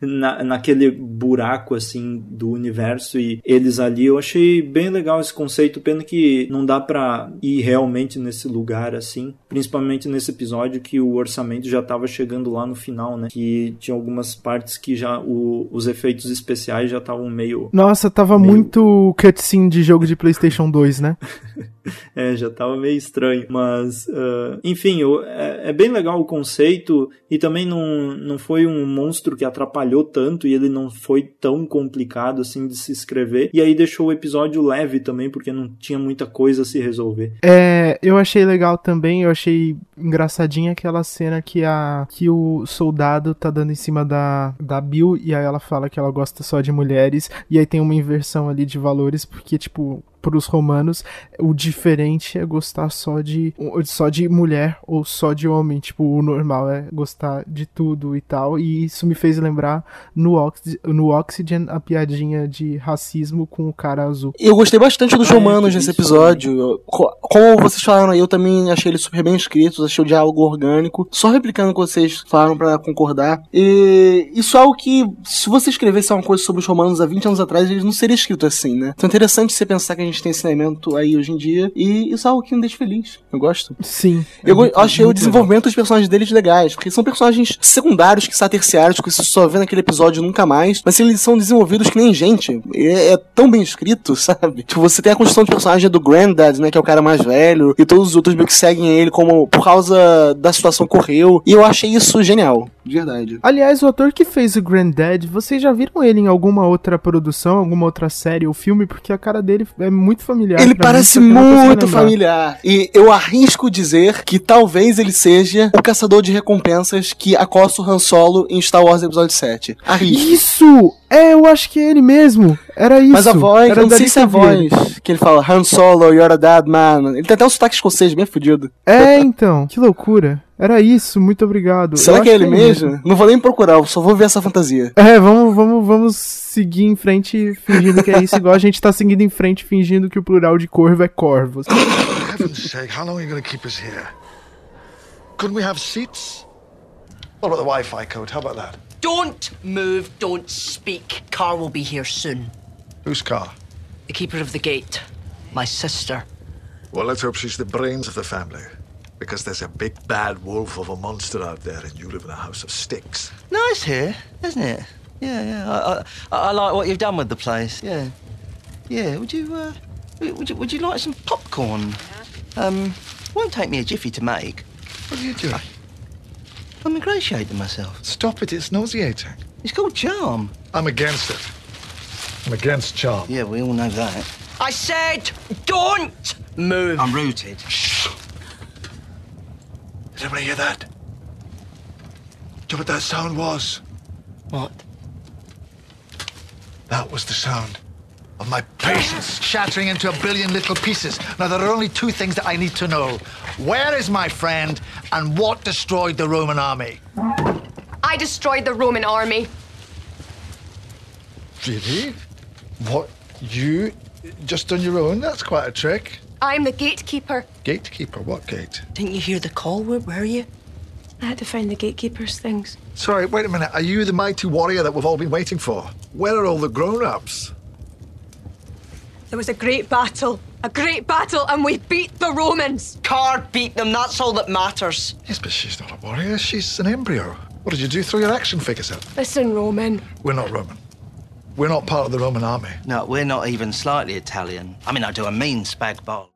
Na, naquele buraco assim do universo e eles ali, eu achei bem legal esse conceito, pena que não dá para ir realmente nesse lugar assim, principalmente nesse episódio que o orçamento já tava chegando lá no final, né? Que tinha algumas partes que já o, os efeitos especiais já estavam meio. Nossa, tava meio... muito cutscene de jogo de PlayStation 2, né? é, já tava meio estranho. Mas, uh, enfim, é, é, bem legal o conceito e também não, não foi um monstro que atrapalhou tanto e ele não foi tão complicado assim de se escrever. E aí deixou o episódio leve também, porque não tinha muita coisa a se resolver. É, eu achei legal também, eu achei engraçadinha aquela cena que, a, que o soldado tá dando em cima da, da Bill e aí ela fala que ela gosta só de mulheres. E aí tem uma inversão ali de valores, porque, tipo, para os romanos, o diferente é gostar só de só de mulher ou só de homem, tipo, o normal é gostar de tudo e tal. E isso me fez lembrar no, Oxy, no Oxygen a piadinha de racismo com o cara azul. Eu gostei bastante dos romanos nesse episódio. Como vocês falaram aí, eu também achei eles super bem escritos, achei o diálogo orgânico. Só replicando o que vocês falaram para concordar. E isso é algo que, se você escrevesse uma coisa sobre os romanos há 20 anos atrás, eles não seria escrito assim, né? Então é interessante você pensar que a gente tem ensinamento aí hoje em dia. E isso é algo que me deixa feliz. Eu gosto. Sim. Eu é muito, achei o desenvolvimento legal. dos personagens deles legais. Porque são personagens secundários que são terciários, que você só vê naquele episódio nunca mais. Mas eles são desenvolvidos que nem gente. É, é tão bem escrito, sabe? Tipo, você tem a construção de personagem do Granddad, né? Que é o cara mais velho. E todos os outros meio que seguem ele como por causa da situação que ocorreu. E eu achei isso genial. De verdade. Aliás, o ator que fez o Granddad, vocês já viram ele em alguma outra produção, alguma outra série ou filme? Porque a cara dele é muito familiar. Ele parece mim, muito familiar. E eu arrisco dizer que talvez ele seja o caçador de recompensas que acosta o Han Solo em Star Wars Episódio 7. Arrisco. Isso! É, eu acho que é ele mesmo. Era isso. Mas a voz, Era eu não sei se é a voz que ele fala Han Solo, you're a dead man. Ele tem até um sotaque escocês bem fudido. É, então. Que loucura. Era isso, muito obrigado. Será eu que é ele que é mesmo? mesmo? Não vou nem procurar, só vou ver essa fantasia. É, vamos, vamos, vamos seguir em frente fingindo que é isso, igual a gente tá seguindo em frente fingindo que o plural de corvo é corvos. Heaven's sake, how long are you gonna keep us here? Couldn't we have seats? What about the Wi-Fi code? How about that? Don't move, don't speak. Car will be here soon. Whose car? The keeper of the gate. My sister. Well, let's hope she's the brains of the family. Because there's a big bad wolf of a monster out there, and you live in a house of sticks. Nice here, isn't it? Yeah, yeah. I, I, I like what you've done with the place. Yeah, yeah. Would you, uh, would you, would you like some popcorn? Um, won't take me a jiffy to make. What are you doing? I, I'm ingratiating myself. Stop it! It's nauseating. It's called charm. I'm against it. I'm against charm. Yeah, we all know that. I said, don't move. I'm rooted. Did anybody hear that? Do you know what that sound was? What? That was the sound of my patience shattering into a billion little pieces. Now, there are only two things that I need to know. Where is my friend, and what destroyed the Roman army? I destroyed the Roman army. Really? What? You? Just on your own? That's quite a trick. I'm the gatekeeper. Gatekeeper? What gate? Didn't you hear the call? Where were you? I had to find the gatekeeper's things. Sorry, wait a minute. Are you the mighty warrior that we've all been waiting for? Where are all the grown ups? There was a great battle. A great battle, and we beat the Romans. Car beat them, that's all that matters. Yes, but she's not a warrior. She's an embryo. What did you do? Throw your action figures out? Listen, Roman. We're not Roman. We're not part of the Roman army. No, we're not even slightly Italian. I mean, I do a mean spag bol.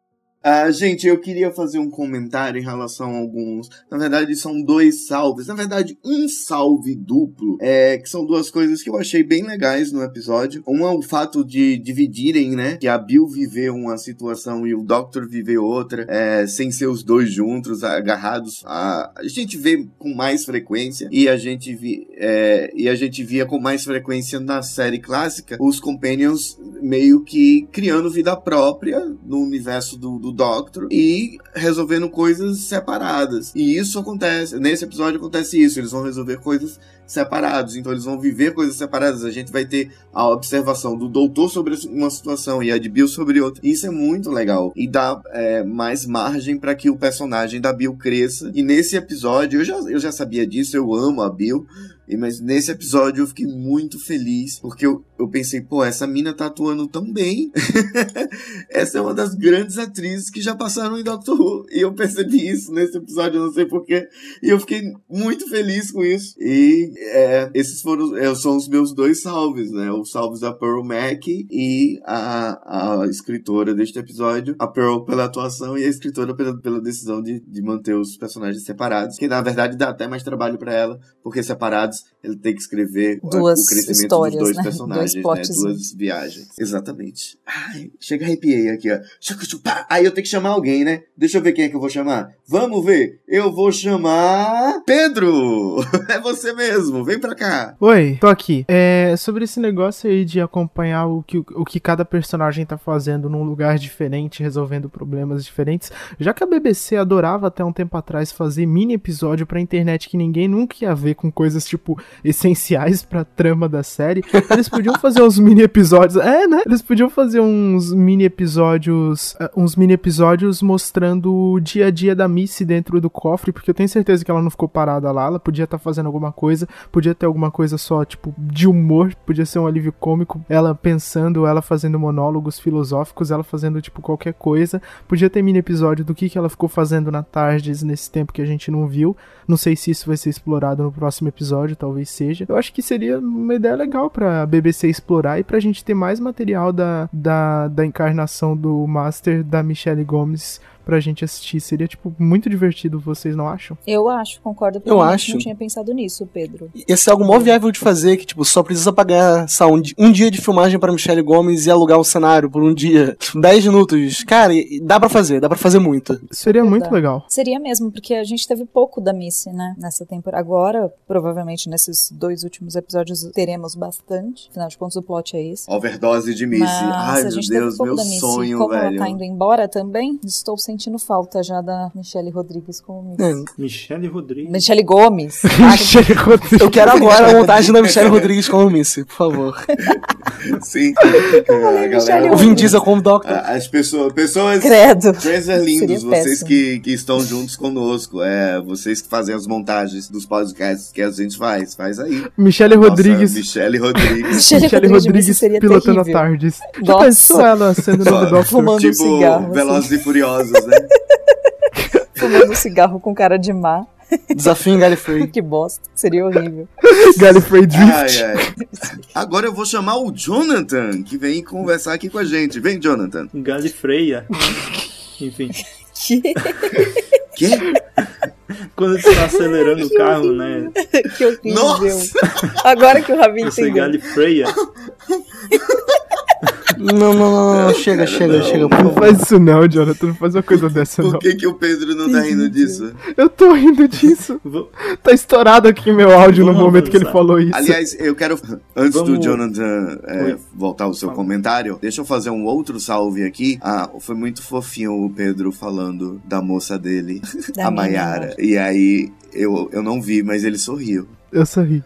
Ah, gente, eu queria fazer um comentário em relação a alguns. Na verdade, são dois salves. Na verdade, um salve duplo. É, que são duas coisas que eu achei bem legais no episódio. Um é o fato de dividirem, né? Que a Bill viveu uma situação e o Doctor viveu outra, é, sem ser os dois juntos, agarrados. A, a gente vê com mais frequência e a gente vi, é, e a gente via com mais frequência na série clássica os Companions meio que criando vida própria no universo do, do Doctor e resolvendo coisas separadas. E isso acontece, nesse episódio acontece isso, eles vão resolver coisas separados, então eles vão viver coisas separadas. A gente vai ter a observação do doutor sobre uma situação e a de Bill sobre outra. Isso é muito legal e dá é, mais margem para que o personagem da Bill cresça. E nesse episódio, eu já, eu já sabia disso, eu amo a Bill. Mas nesse episódio eu fiquei muito feliz, porque eu, eu pensei, pô, essa mina tá atuando tão bem. essa é uma das grandes atrizes que já passaram em Doctor Who. E eu percebi isso nesse episódio, eu não sei porquê. E eu fiquei muito feliz com isso. E é, esses foram é, são os meus dois salves, né? Os salves da Pearl Mac e a, a escritora deste episódio. A Pearl pela atuação e a escritora pela, pela decisão de, de manter os personagens separados. Que na verdade dá até mais trabalho para ela, porque separados ele tem que escrever Duas o crescimento histórias, dos dois né? personagens, Dois né? Duas viagens. Exatamente. Ai, chega arrepiei aqui, ó. Aí eu tenho que chamar alguém, né? Deixa eu ver quem é que eu vou chamar. Vamos ver. Eu vou chamar Pedro. É você mesmo. Vem pra cá. Oi, tô aqui. É, sobre esse negócio aí de acompanhar o que, o que cada personagem tá fazendo num lugar diferente, resolvendo problemas diferentes. Já que a BBC adorava até um tempo atrás fazer mini episódio pra internet que ninguém nunca ia ver com coisas, tipo, essenciais pra trama da série, eles podiam fazer uns mini episódios. É, né? Eles podiam fazer uns mini episódios. eh, uns mini episódios mostrando o dia a dia da Missy dentro do cofre, porque eu tenho certeza que ela não ficou parada lá, ela podia estar fazendo alguma coisa, podia ter alguma coisa só, tipo, de humor, podia ser um alívio cômico, ela pensando, ela fazendo monólogos filosóficos, ela fazendo, tipo, qualquer coisa. Podia ter mini episódio do que, que ela ficou fazendo na Tardes nesse tempo que a gente não viu. Não sei se isso vai ser explorado no próximo episódio, talvez seja. Eu acho que seria uma ideia legal pra BBC explorar e pra gente ter mais material da, da, da encarnação do Master da Michelle Gomes pra gente assistir. Seria, tipo, muito divertido, vocês não acham? Eu acho, concordo. Eu acho. Não tinha pensado nisso, Pedro. Esse é algo mó viável de fazer, que, tipo, só precisa pagar, lá, um, um dia de filmagem pra Michelle Gomes e alugar o cenário por um dia. 10 minutos. Cara, e- dá pra fazer, dá pra fazer muito. Seria muito legal. Seria mesmo, porque a gente teve pouco da Missy, né, nessa temporada. Agora, provavelmente, nesses dois últimos episódios, teremos bastante. Afinal de contas, o plot é esse. Overdose de Missy. Mas Ai, meu Deus, meu sonho, Como velho. ela tá indo embora também, estou sentindo falta já da Michelle Rodrigues como Missy. É. Michelle Rodrigues. Michelle Gomes. Michelle Rodrigues. Eu quero agora a montagem da Michelle Rodrigues como Missy, por favor. Sim. A galera, O Vin Diesel como Doctor. a- as pessoas, pessoas Credo. Transerlindos, Seria vocês péssimo. que, que estão juntos conosco, é, vocês que fazem as montagens dos podcasts que a gente faz, faz aí. Michelle Nossa, Rodrigues. Michelle Rodrigues. Michelle Rodrigues, Rodrigues seria pilotando a terrível. Tardes. Já Nossa. pensou ela sendo o? Fumando um tipo, cigarro, assim. Velozes e Furiosos, né? Fumando um cigarro com cara de má. Desafio em Gallifrey. que bosta. Seria horrível. Gallifrey Drift. Ai, ai. Agora eu vou chamar o Jonathan, que vem conversar aqui com a gente. Vem, Jonathan. Galifreia. Enfim. Que, Quê? Quando você tá acelerando o carro, né? que horrível. Nossa! Agora que o Rabin Você entendeu. Galifreia. Não, não, não, não, chega, chega, chega. Por Não faz isso não, Jonathan. Não faz uma coisa dessa, não. Por que, que o Pedro não tá rindo disso? Eu tô rindo disso. Tá estourado aqui meu áudio no Vamos momento que ele avançar. falou isso. Aliás, eu quero, antes do Vamos- Jonathan é, voltar ao seu comentário, deixa eu fazer um outro salve aqui. Ah, foi muito fofinho o Pedro falando da moça dele, Da a Mayara. E aí, eu, eu não vi, mas ele sorriu. Eu sorri.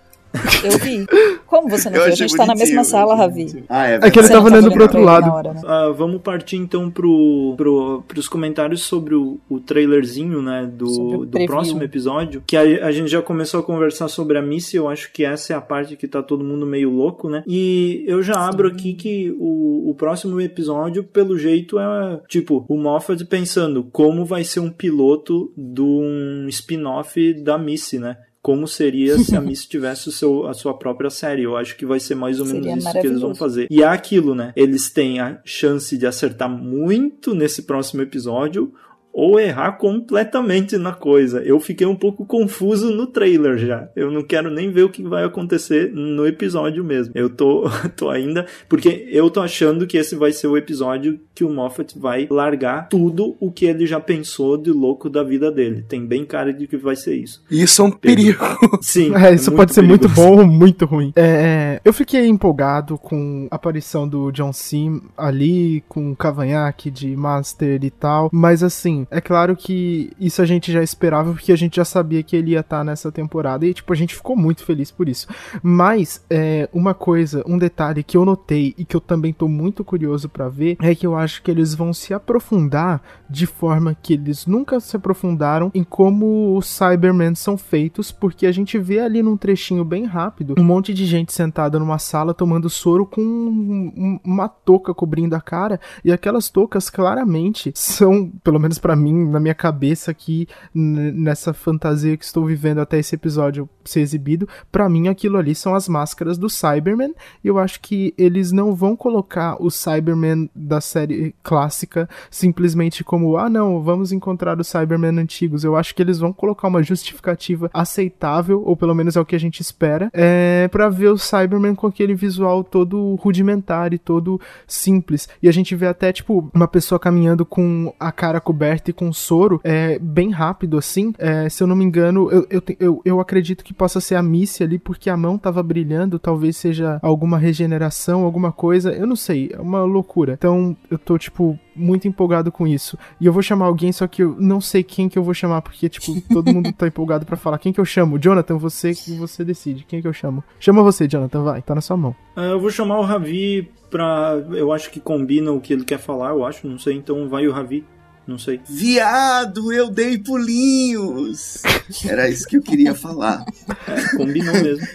Eu vi. Como você não viu? A gente tá na mesma sala, Ravi. Ah, é É que ele Você tava não olhando pro outro lado. hora, né? Ah, vamos partir então pro, pro, pros comentários sobre o, o trailerzinho, né, do, do próximo episódio. Que a, a gente já começou a conversar sobre a Missy, eu acho que essa é a parte que tá todo mundo meio louco, né? E eu já abro aqui que o, o próximo episódio, pelo jeito, é tipo, o Moffat pensando como vai ser um piloto de um spin-off da Missy, né? Como seria se a Missy tivesse o seu, a sua própria série? Eu acho que vai ser mais ou menos Seria isso que eles vão fazer. E é aquilo, né? Eles têm a chance de acertar muito nesse próximo episódio ou errar completamente na coisa. Eu fiquei um pouco confuso no trailer já. Eu não quero nem ver o que vai acontecer no episódio mesmo. Eu tô, tô ainda. Porque eu tô achando que esse vai ser o episódio que o Moffat vai largar tudo o que ele já pensou de louco da vida dele. Tem bem cara de que vai ser isso. Isso é um perigo. Sim. É, isso pode ser muito perigoso. bom ou muito ruim. É, eu fiquei empolgado com a aparição do John Sim ali, com o cavanhaque de Master e tal. Mas assim, é claro que isso a gente já esperava, porque a gente já sabia que ele ia estar nessa temporada. E, tipo, a gente ficou muito feliz por isso. Mas, é, uma coisa, um detalhe que eu notei e que eu também tô muito curioso pra ver é que eu acho que eles vão se aprofundar de forma que eles nunca se aprofundaram em como os Cybermen são feitos, porque a gente vê ali num trechinho bem rápido um monte de gente sentada numa sala tomando soro com um- um- uma touca cobrindo a cara, e aquelas toucas claramente são, pelo menos pra mim, na minha cabeça aqui, nessa fantasia que estou vivendo até esse episódio ser exibido, pra mim aquilo ali são as máscaras do Cyberman, e eu acho que eles não vão colocar o Cyberman da série clássica simplesmente como, ah não, vamos encontrar os Cybermen antigos. Eu acho que eles vão colocar uma justificativa aceitável, ou pelo menos é o que a gente espera, é, para ver o Cyberman com aquele visual todo rudimentar e todo simples. E a gente vê até, tipo, uma pessoa caminhando com a cara coberta e com soro, é, bem rápido assim. É, se eu não me engano, eu, eu, eu, eu acredito que possa ser a Missy ali, porque a mão tava brilhando, talvez seja alguma regeneração, alguma coisa, eu não sei, é uma loucura. Então, eu tô, tipo, muito empolgado com isso. E eu vou chamar alguém, só que eu não sei quem que eu vou chamar, porque, tipo, todo mundo tá empolgado pra falar. Quem que eu chamo? Jonathan, você você decide. Quem que eu chamo? Chama você, Jonathan, vai, tá na sua mão. Ah, eu vou chamar o Ravi pra. Eu acho que combina o que ele quer falar, eu acho, não sei. Então vai o Ravi, não sei. Viado, eu dei pulinhos! Era isso que eu queria falar. É, combinou mesmo.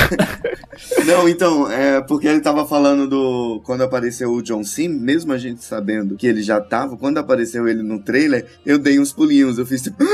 Não, então, é porque ele tava falando do. Quando apareceu o John Sim, mesmo a gente sabendo que ele já tava, quando apareceu ele no trailer, eu dei uns pulinhos. Eu fiz tipo.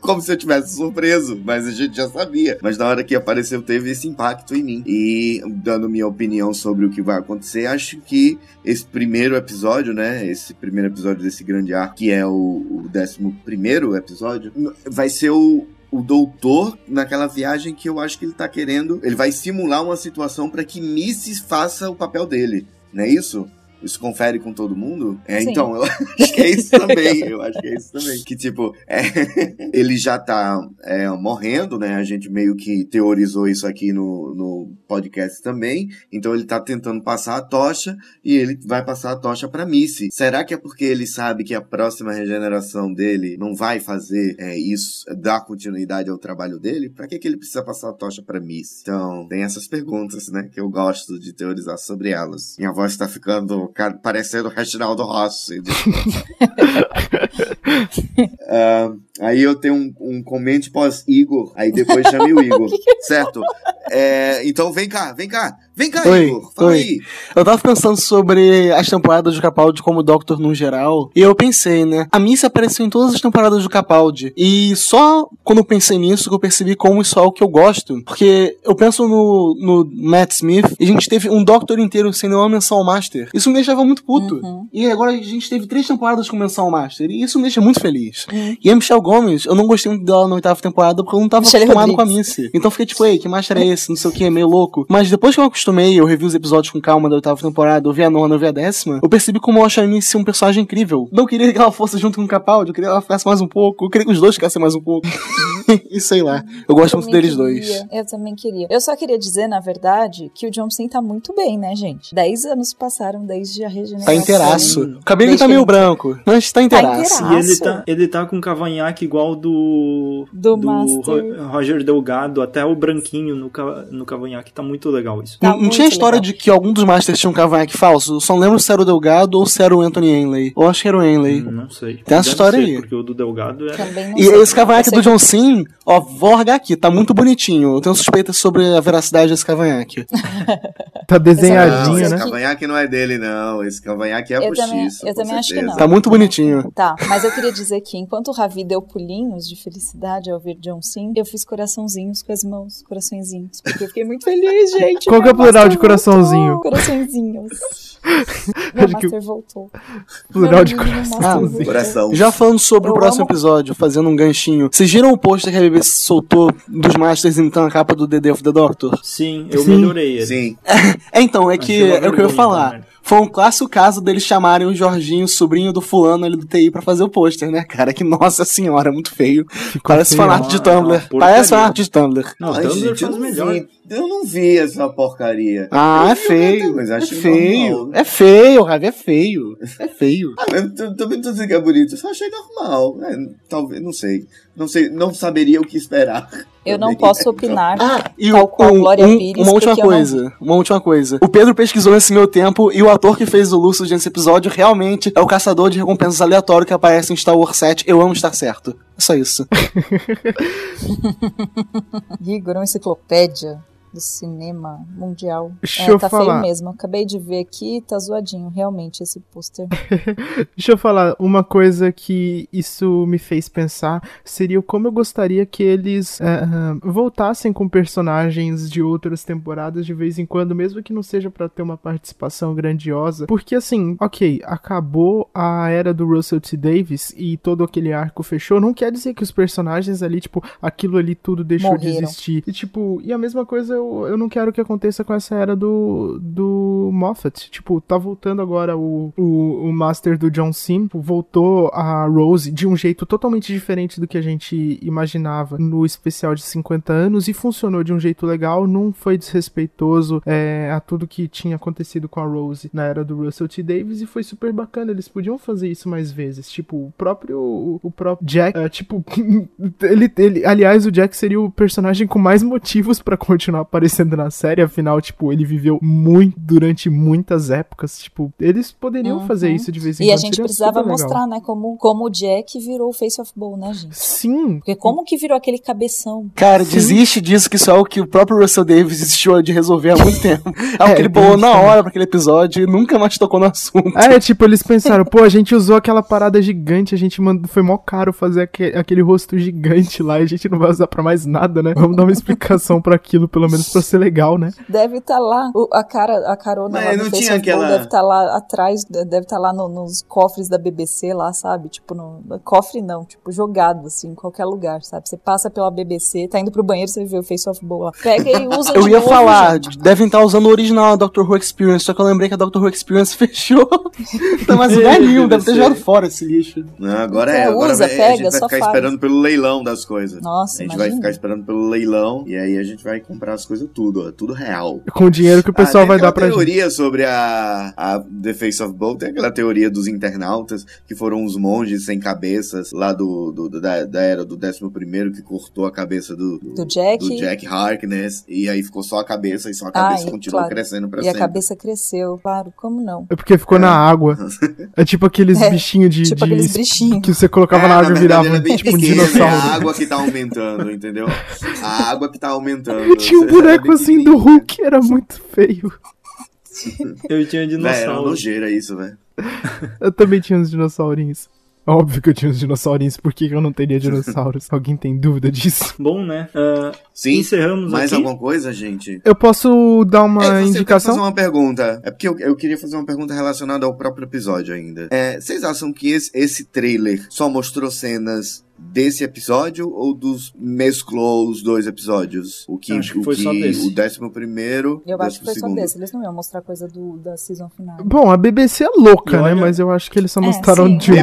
Como se eu tivesse surpreso, mas a gente já sabia. Mas na hora que apareceu, teve esse impacto em mim. E dando minha opinião sobre o que vai acontecer, acho que esse primeiro episódio, né? Esse primeiro episódio desse grande arco, que é o, o décimo primeiro episódio, vai ser o, o doutor naquela viagem que eu acho que ele tá querendo. Ele vai simular uma situação para que Missy faça o papel dele, não é isso? Isso confere com todo mundo? É, Sim. então, eu acho que é isso também. Eu acho que é isso também. Que, tipo, é, ele já tá é, morrendo, né? A gente meio que teorizou isso aqui no, no podcast também. Então, ele tá tentando passar a tocha e ele vai passar a tocha pra Missy. Será que é porque ele sabe que a próxima regeneração dele não vai fazer é, isso, dar continuidade ao trabalho dele? Pra que, que ele precisa passar a tocha pra Missy? Então, tem essas perguntas, né? Que eu gosto de teorizar sobre elas. Minha voz tá ficando ca- parecendo o Reginaldo Rossi. Ah, aí eu tenho um, um comente pós-Igor, aí depois chame o Igor, certo? É, então vem cá, vem cá, vem cá, Oi, Igor, fala oi. aí. Eu tava pensando sobre as temporadas do Capaldi como Doctor no geral, e eu pensei, né? A Missy apareceu em todas as temporadas do Capaldi, e só quando eu pensei nisso que eu percebi como isso é algo que eu gosto, porque eu penso no, no Matt Smith, e a gente teve um Doctor inteiro sem nenhuma menção ao Master. Isso me deixava muito puto. E agora a gente teve três temporadas com menção ao Master, e isso me deixa muito feliz. E a Michelle Gomes, eu não gostei muito dela na oitava temporada porque eu não tava Michelle acostumado com a Rodrigues. Missy. Então eu fiquei tipo, ei, que Master é esse? Não sei o que, meio louco. Mas depois que eu acostumei acostumei, eu revi os episódios com calma da oitava temporada, eu vi a nona, eu vi a décima, eu percebi como a Shami ser um personagem incrível. Não queria que ela fosse junto com o Capaldi, eu queria que ela ficasse mais um pouco, eu queria que os dois ficassem mais um pouco. e sei lá, eu gosto muito também deles queria, dois. Eu também queria. Eu só queria dizer, na verdade, que o John Cena tá muito bem, né, gente? Dez anos passaram desde a regeneração. Tá inteiraço. O Desde tá meio ele- branco, mas tá inteiraço. E ele tá, ele tá com um cavanhaque igual do. Do Master. Ro- Roger Delgado, até o branquinho no, ca- no cavanhaque. Tá muito legal isso. Tá Não, não tinha história de que algum dos Masters tinha um cavanhaque falso? Eu só não lembro se era o Delgado ou se era o Anthony Henley. Eu acho que era o Henley. Hum, Não sei. Tem essa Deve história ser, aí. Porque o do Delgado é. Também não E sei. esse cavanhaque Eu do John Sim, ó, vou largar aqui, tá muito bonitinho. Eu tenho suspeitas sobre a veracidade desse cavanhaque. Tá Não, desenhadinho, esse né? cavanhaque não é dele, não. Esse cavanhaque é Eu também- postiço. eu com também acho que certeza. não. Tá muito bonitinho. Tá, mas eu queria dizer que enquanto o Ravi deu pulinhos de felicidade ao ver John Sim, eu fiz coraçãozinhos com as mãos, coraçõezinhos, porque eu fiquei muito feliz, gente. Qual que é o plural de coraçãozinho? voltou, Coraçõezinhos. Meu Acho que Master voltou. Plural de coraçãozinho. Coração. Já falando sobre Eu o próximo amo- episódio, fazendo um ganchinho. Vocês viram o pôster que a BBC soltou dos Masters imitando a capa do The Day of the Doctor? Sim, eu Sim. melhorei ele. Sim. É, então, é que Achei uma é o que eu ia falar. também. Foi um clássico caso deles chamarem o Jorginho, sobrinho do fulano ali do TI, pra fazer o pôster, né, cara? Que nossa senhora, muito feio. Parece feio. fanart de Tumblr. Parece fanart de Tumblr. Não, Ai, Tumblr gente, faz melhor. vi. Eu não vi essa porcaria. Ah, Eu é feio. Mas É acho feio. normal. É feio, Ravi, é feio. É feio. Ah, eu também tô dizendo que é bonito, eu só achei normal. É, talvez, não sei. Não sei, não saberia o que esperar. Eu não posso opinar. Ah, e Tal qual um- Glória um- Pires, uma última porque eu não coisa, uma última coisa. O Pedro pesquisou nesse meu tempo e o ator que fez o Lucius nesse episódio realmente é o caçador de recompensas aleatório que aparece em Star Wars 7. Eu amo estar certo. É só isso. Igor, uma enciclopédia do cinema mundial. Deixa é, eu tá falar. feio mesmo. Acabei de ver aqui, tá zoadinho, realmente, esse pôster. Deixa eu falar, uma coisa que isso me fez pensar seria como eu gostaria que eles ah, voltassem com personagens de outras temporadas de vez em quando, mesmo que não seja pra ter uma participação grandiosa. Porque assim, ok, acabou a era do Russell T. Davis e todo aquele arco fechou, não quer dizer que os personagens ali, tipo, aquilo ali tudo deixou de Morreram. existir. E tipo, e a mesma coisa eu, eu não quero que aconteça com essa era do, do Moffat. Tipo, tá voltando agora o, o, o Master do John Sim, tipo, voltou a Rose de um jeito totalmente diferente do que a gente imaginava no especial de 50 anos e funcionou de um jeito legal, não foi desrespeitoso é, a tudo que tinha acontecido com a Rose na era do Russell T. Davis e foi super bacana. Eles podiam fazer isso mais vezes. Tipo, o próprio, o, próprio Jack, é, tipo, ele, ele, aliás, o Jack seria o personagem com mais motivos pra continuar aparecendo na série, afinal, tipo, ele viveu muito durante muitas épocas, tipo, eles poderiam Uhum. fazer isso de vez em E quando. a gente seria precisava mostrar, né, como, como o Jack virou o Face of Bull, né, gente? Sim. Porque como que virou aquele cabeção? Cara, desiste disso, que isso é o que o próprio Russell Davis desistiu de resolver há muito tempo. É o É, que ele tem bolou na hora pra aquele episódio e nunca mais tocou no assunto. É, tipo, eles pensaram, pô, a gente usou aquela parada gigante, a gente mandou, foi mó caro fazer aque- aquele rosto gigante lá, e a gente não vai usar pra mais nada, né? Vamos dar uma explicação pra aquilo, pelo menos pra ser legal, né? Deve estar lá, o- a cara, a carona Mas lá não tinha aquela- deve estar lá atrás, deve estar lá no- nos cofres da BBC lá, sabe? Tipo, no, no cofre não, tipo, jogado assim, em qualquer lugar, sabe? Você passa pela BBC, tá indo pro banheiro, você vê o Face of Bull lá. Pega e usa Eu ia novo, falar, gente. devem estar usando o original da Doctor Who Experience, só que eu lembrei que a Doctor Who Experience fechou. tem mais lugar nenhum, deve ter jogado fora esse lixo. Não, agora É, é. Agora usa, vai- a pega, gente vai só ficar faz. esperando pelo leilão das coisas. Nossa, a gente imagina. vai ficar esperando pelo leilão e aí a gente vai comprar as coisas tudo, ó, tudo real. Com o dinheiro que o pessoal Ah, tem vai dar pra gente. teoria sobre a, a The Face of Bolt, tem aquela teoria dos internautas que foram os monges sem cabeças lá do, do- do- da, da era do 11 que cortou a cabeça do, Do Jack. do Jack Harkness e aí ficou só a cabeça e só a Ah, cabeça e, continuou claro. crescendo pra E sempre. a cabeça cresceu, claro, como não? É porque ficou na água. É tipo aqueles É, bichinhos de. tipo de- aqueles bichinhos. Que você colocava É, na água e virava é bem tipo um pequena, dinossauro. É a água que tá aumentando, entendeu? A água que tá aumentando. Tinha um é boneco assim do Hulk, era muito feio. Eu tinha Véi, era uma dinossauro. nojeira isso, velho. Eu também tinha uns dinossaurinhos. Óbvio que eu tinha uns dinossaurinhos, por que eu não teria dinossauros? Alguém tem dúvida disso? Bom, né? Ah, Sim. Encerramos Mais aqui. alguma coisa, gente? Eu posso dar uma É, você, eu quero indicação? fazer uma pergunta. É porque eu, eu queria fazer uma pergunta relacionada ao próprio episódio ainda. É, vocês acham que esse, esse trailer só mostrou cenas desse episódio ou dos mesclou os dois episódios? O que, Acho que o foi só desse. O décimo primeiro. Eu acho que foi décimo só segundo. desse. Eles não iam mostrar coisa do, da season final. Bom, a BBC é louca, né? olha- Mas eu acho que eles só É, mostraram sim, de um.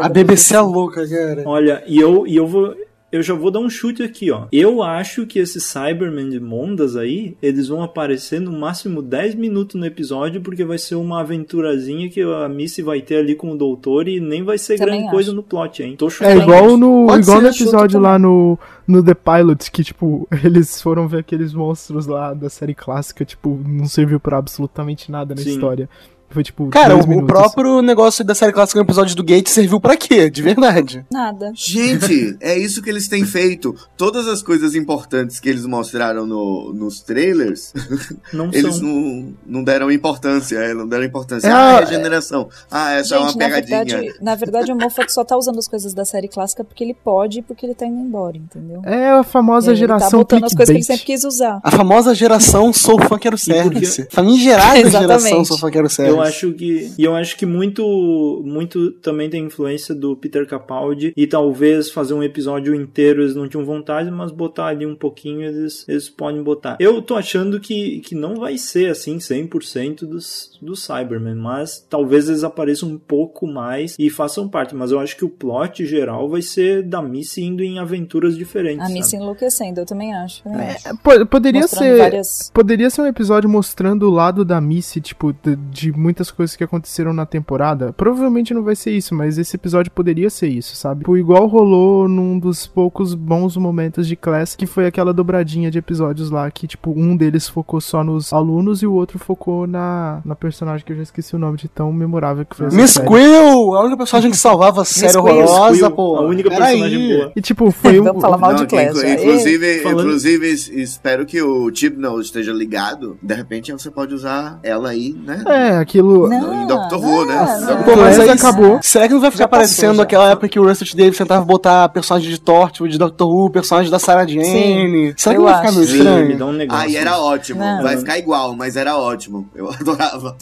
A BBC é louca, cara. Olha, e eu, e eu vou. Eu já vou dar um chute aqui, ó. Eu acho que esses Cybermen de Mondas aí, eles vão aparecer no máximo 10 minutos no episódio, porque vai ser uma aventurazinha que a Missy vai ter ali com o doutor e nem vai ser Também grande acho. coisa no plot, hein? Tô É chutando. igual no, Pode igual no episódio lá no, no The Pilot, que, tipo, eles foram ver aqueles monstros lá da série clássica, tipo, não serviu pra absolutamente nada na Sim. história. Foi, tipo, Cara, dois o, minutos. próprio negócio da série clássica no episódio do Gate serviu pra quê? De verdade. Nada. Gente, é isso que eles têm feito. Todas as coisas importantes que eles mostraram no, nos trailers, Não eles são. não, não deram importância. é, Não deram importância. É, ah, é- regeneração. Ah, essa é uma Gente, na pegadinha. verdade, na verdade, o Moffat só tá usando as coisas da série clássica porque ele pode e porque ele tá indo embora, entendeu? É a famosa E aí ele tá geração botando as coisas que ele sempre quis usar. A famosa geração Sou Fã Quero Service. Famigerada Exatamente. geração Sou Fã Quero Service. Eu acho que e eu acho que muito muito também tem influência do Peter Capaldi e talvez fazer um episódio inteiro eles não tinham vontade, mas botar ali um pouquinho eles, eles podem botar. Eu tô achando que, que não vai ser assim 100% dos dos Cybermen, mas talvez eles apareçam um pouco mais e façam parte, mas eu acho que o plot geral vai ser da Missy indo em aventuras diferentes. A Missy sabe? enlouquecendo, eu também acho. acho. É, po- poderia Mostrando ser. várias- Poderia ser um episódio mostrando o lado da Missy, tipo, de, de muitas coisas que aconteceram na temporada. Provavelmente não vai ser isso, mas esse episódio poderia ser isso, sabe? Tipo, igual rolou num dos poucos bons momentos de Class, que foi aquela dobradinha de episódios lá, que, tipo, um deles focou só nos alunos e o outro focou na, na personagem que eu já esqueci o nome de tão memorável que foi essa Miss. Quill! A única personagem que salvava a série horrorosa, pô. a única Peraí. personagem boa. E, tipo, foi um. Falar mal Não, de Clash. é. inclusive, Falando- inclusive, es- espero que o Chibnall esteja ligado. De repente você pode usar ela aí, né? É, aquilo. Não, Em Doctor Who, né? não, Pô, mas aí acabou. Será que não vai ficar Já passou, parecendo já. aquela época que o Russell T. Davis tentava botar personagem de Torchwood, de Doctor Who, personagem da Sarah Jane? Será que eu não vai ficar acho. meio Sim, estranho? me dá um negócio. Ah, e era ótimo. Não. Vai ficar igual, mas era ótimo. Eu adorava.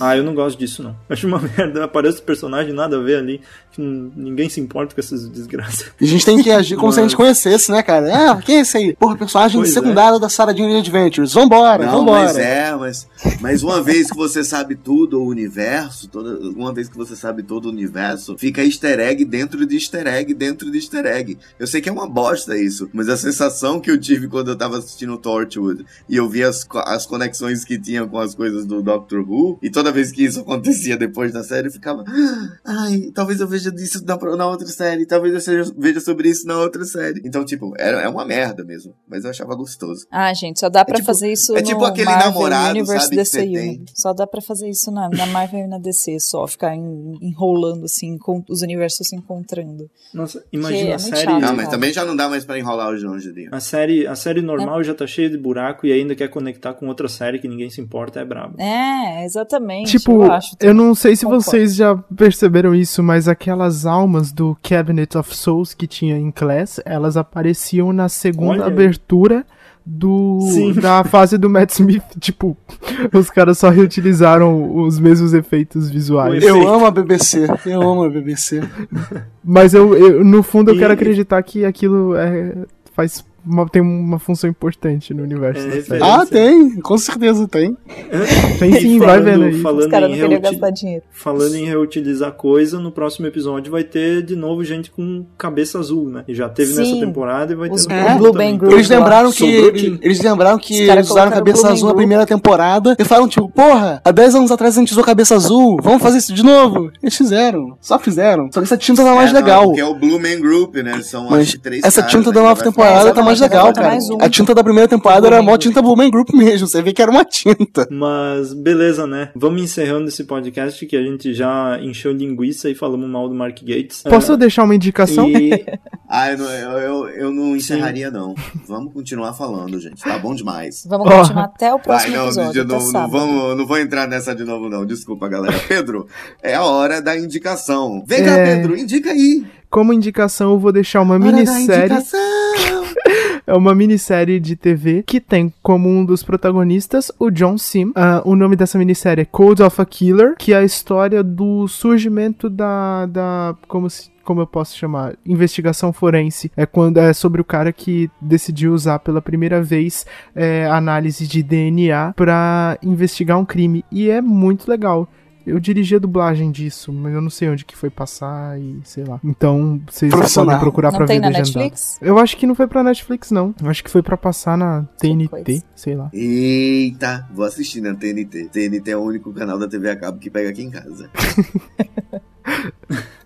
Ah, eu não gosto disso, não. Acho uma merda. Aparece o personagem, nada a ver ali. Que Ninguém se importa com essas desgraças. A gente tem que agir como se a gente Mas- conhecesse, né, cara? Ah, quem é esse aí? Porra, personagem Pois é. secundário da Sarah Jane Adventures. Vambora, Não, vambora. mas é, mas, mas uma vez que você sabe tudo, o universo, toda, uma vez que você sabe todo o universo, fica easter egg dentro de easter egg dentro de easter egg. Eu sei que é uma bosta isso, mas a sensação que eu tive quando eu tava assistindo Torchwood e eu vi as, as conexões que tinha com as coisas do Doctor Who, e toda vez que isso acontecia depois da série, eu ficava, "Ah, ai, talvez eu veja disso na, na outra série, talvez eu seja- veja sobre isso na outra série. Então, tipo, é, é uma merda mesmo, mas eu achava gostoso. Ah, gente, só dá pra tipo- fazer isso é no tipo aquele Marvel namorado, Universe sabe, que DC Uni. tem. Só dá pra fazer isso na, na Marvel e na DC, só ficar en- enrolando assim, com os universos se encontrando. Nossa, Que imagina é a muito série. chato. Ah, mas cara. também já não dá mais pra enrolar os Angelinho. A série, a série normal já tá cheia de buraco e ainda quer conectar com outra série que ninguém se importa, é brabo. É, exatamente. Tipo, eu, acho, eu não sei se Concordo. vocês já perceberam isso, mas aquelas almas do Cabinet of Souls que tinha em Class, elas apareciam na segunda Olha abertura do Sim. da fase do Matt Smith. Tipo, os caras só reutilizaram os mesmos efeitos visuais. Eu amo a BBC. Eu amo a BBC. Mas eu, eu- no fundo eu E- quero acreditar que aquilo é, faz uma- tem uma função importante no universo É, da série. referência. Ah, tem. Com certeza tem. Tem sim, E vai falando- vendo aí. Os Falando caras em não queriam reuti- gastar dinheiro. Falando em reutilizar coisa, no próximo episódio vai ter de novo gente com cabeça azul, né? E já teve Sim. nessa temporada e vai ter Os- no o próximo Blue. Band Group. Eles lembraram que eles lembraram que eles usaram cabeça azul na Man primeira temporada e falaram tipo, porra, há 10 anos atrás a gente usou cabeça azul, vamos fazer isso de novo. Eles fizeram, só fizeram. Só que essa tinta tá mais É, não, legal. porque é o Blue Man Group, né? São Mas acho que três essa caras, tinta da nova temporada É, tá mais exatamente, legal, cara. mais um. A tinta da primeira temporada era Man mó tinta Blue Man Group mesmo, você vê que era uma tinta. Mas beleza, né? Vamos encerrando esse podcast que a gente já encheu linguiça e falamos mal do Mark Gates. Posso Ah, deixar uma indicação? e Ah, eu não, eu, eu, eu não encerraria, não. Vamos continuar falando, gente. Tá bom demais. Vamos Ó. continuar até o Vai, próximo não, episódio, de novo, não, vamos, não vou entrar nessa de novo, não. Desculpa, galera. Pedro, é a hora da indicação. Vem cá, É. Pedro, indica aí. Como indicação, eu vou deixar uma Hora da minissérie. indicação. É uma minissérie de TV que tem como um dos protagonistas o John Sim. Uh, o nome dessa minissérie é Code of a Killer, que é a história do surgimento da. da como se como eu posso chamar, investigação forense. É quando é sobre o cara que decidiu usar pela primeira vez é, análise de DNA para investigar um crime e é muito legal. Eu dirigi a dublagem disso, mas eu não sei onde que foi passar e sei lá. Então, vocês podem procurar não pra ver na legendado. Netflix? Eu acho que não foi pra Netflix, não. Eu acho que foi pra passar na TNT, sei lá. Eita, vou assistir na TNT. TNT é o único canal da TV a cabo que pega aqui em casa.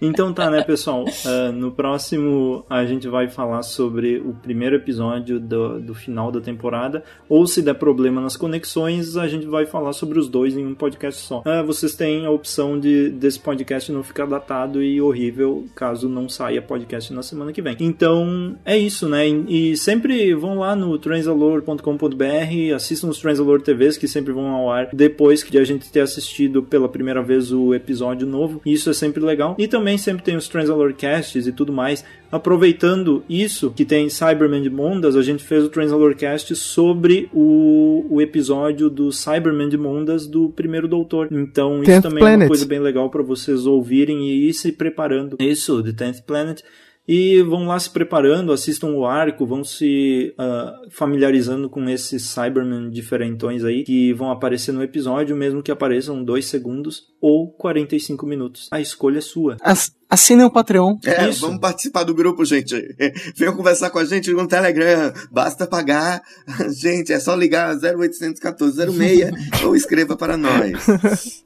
Então tá, né, pessoal? Uh, no próximo a gente vai falar sobre o primeiro episódio do, do final da temporada. Ou se der problema nas conexões, a gente vai falar sobre os dois em um podcast só. Uh, vocês têm a opção de desse podcast não ficar datado e horrível caso não saia podcast na semana que vem. Então é isso, né? E, sempre vão lá no transalor.com.br, assistam os Transalor TVs que sempre vão ao ar depois que a gente ter assistido pela primeira vez o episódio novo. Isso é sempre legal. E também sempre tem os Transalor Casts e tudo mais. Aproveitando isso, que tem Cyberman de Mondas, a gente fez o Transalor Cast sobre o, o episódio do Cyberman de Mondas do primeiro Doutor. Então, isso Tenth também é uma Planet. coisa bem legal para vocês ouvirem e ir se preparando. Isso, The Tenth Planet. E vão lá se preparando, assistam o arco, vão se ah, familiarizando com esses Cybermen diferentões aí que vão aparecer no episódio, mesmo que apareçam 2 segundos ou 45 minutos. A escolha é sua. Ass- Assinem o Patreon. É, Isso. vamos participar do grupo, gente. Venham conversar com a gente no Telegram. Basta pagar. Gente, é só ligar 0814 06 ou escreva para nós.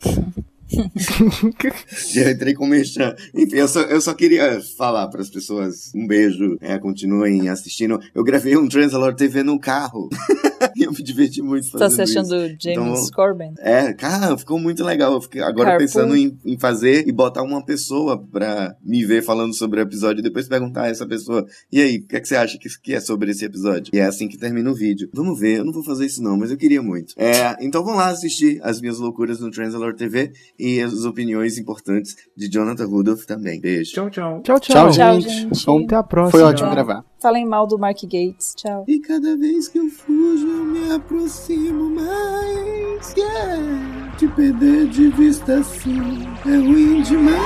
Já entrei com o Mechan. Enfim, eu só, eu só queria falar para as pessoas um beijo. É, continuem assistindo. Eu gravei um Transalor TV no carro. eu me diverti muito Você tá fazendo se achando isso. James Então, Corbin? é, cara, ficou muito legal. Eu fiquei agora Carpool. pensando em, em fazer e botar uma pessoa pra me ver falando sobre o episódio e depois perguntar a essa pessoa: e aí, o que, é que você acha que, que é sobre esse episódio? E é assim que termina o vídeo. Vamos ver, eu não vou fazer isso não, mas eu queria muito. É, então vão lá assistir as minhas loucuras no Transalor TV e as opiniões importantes de Jonathan Rudolph também. Beijo. Tchau, tchau. Tchau, tchau. Tchau, gente. gente. Até a próxima. Foi ótimo tchau. gravar. Falem mal do Mark Gates. Tchau. E cada vez que eu fujo, eu me aproximo mais. Yeah. Te perder de vista assim é ruim demais.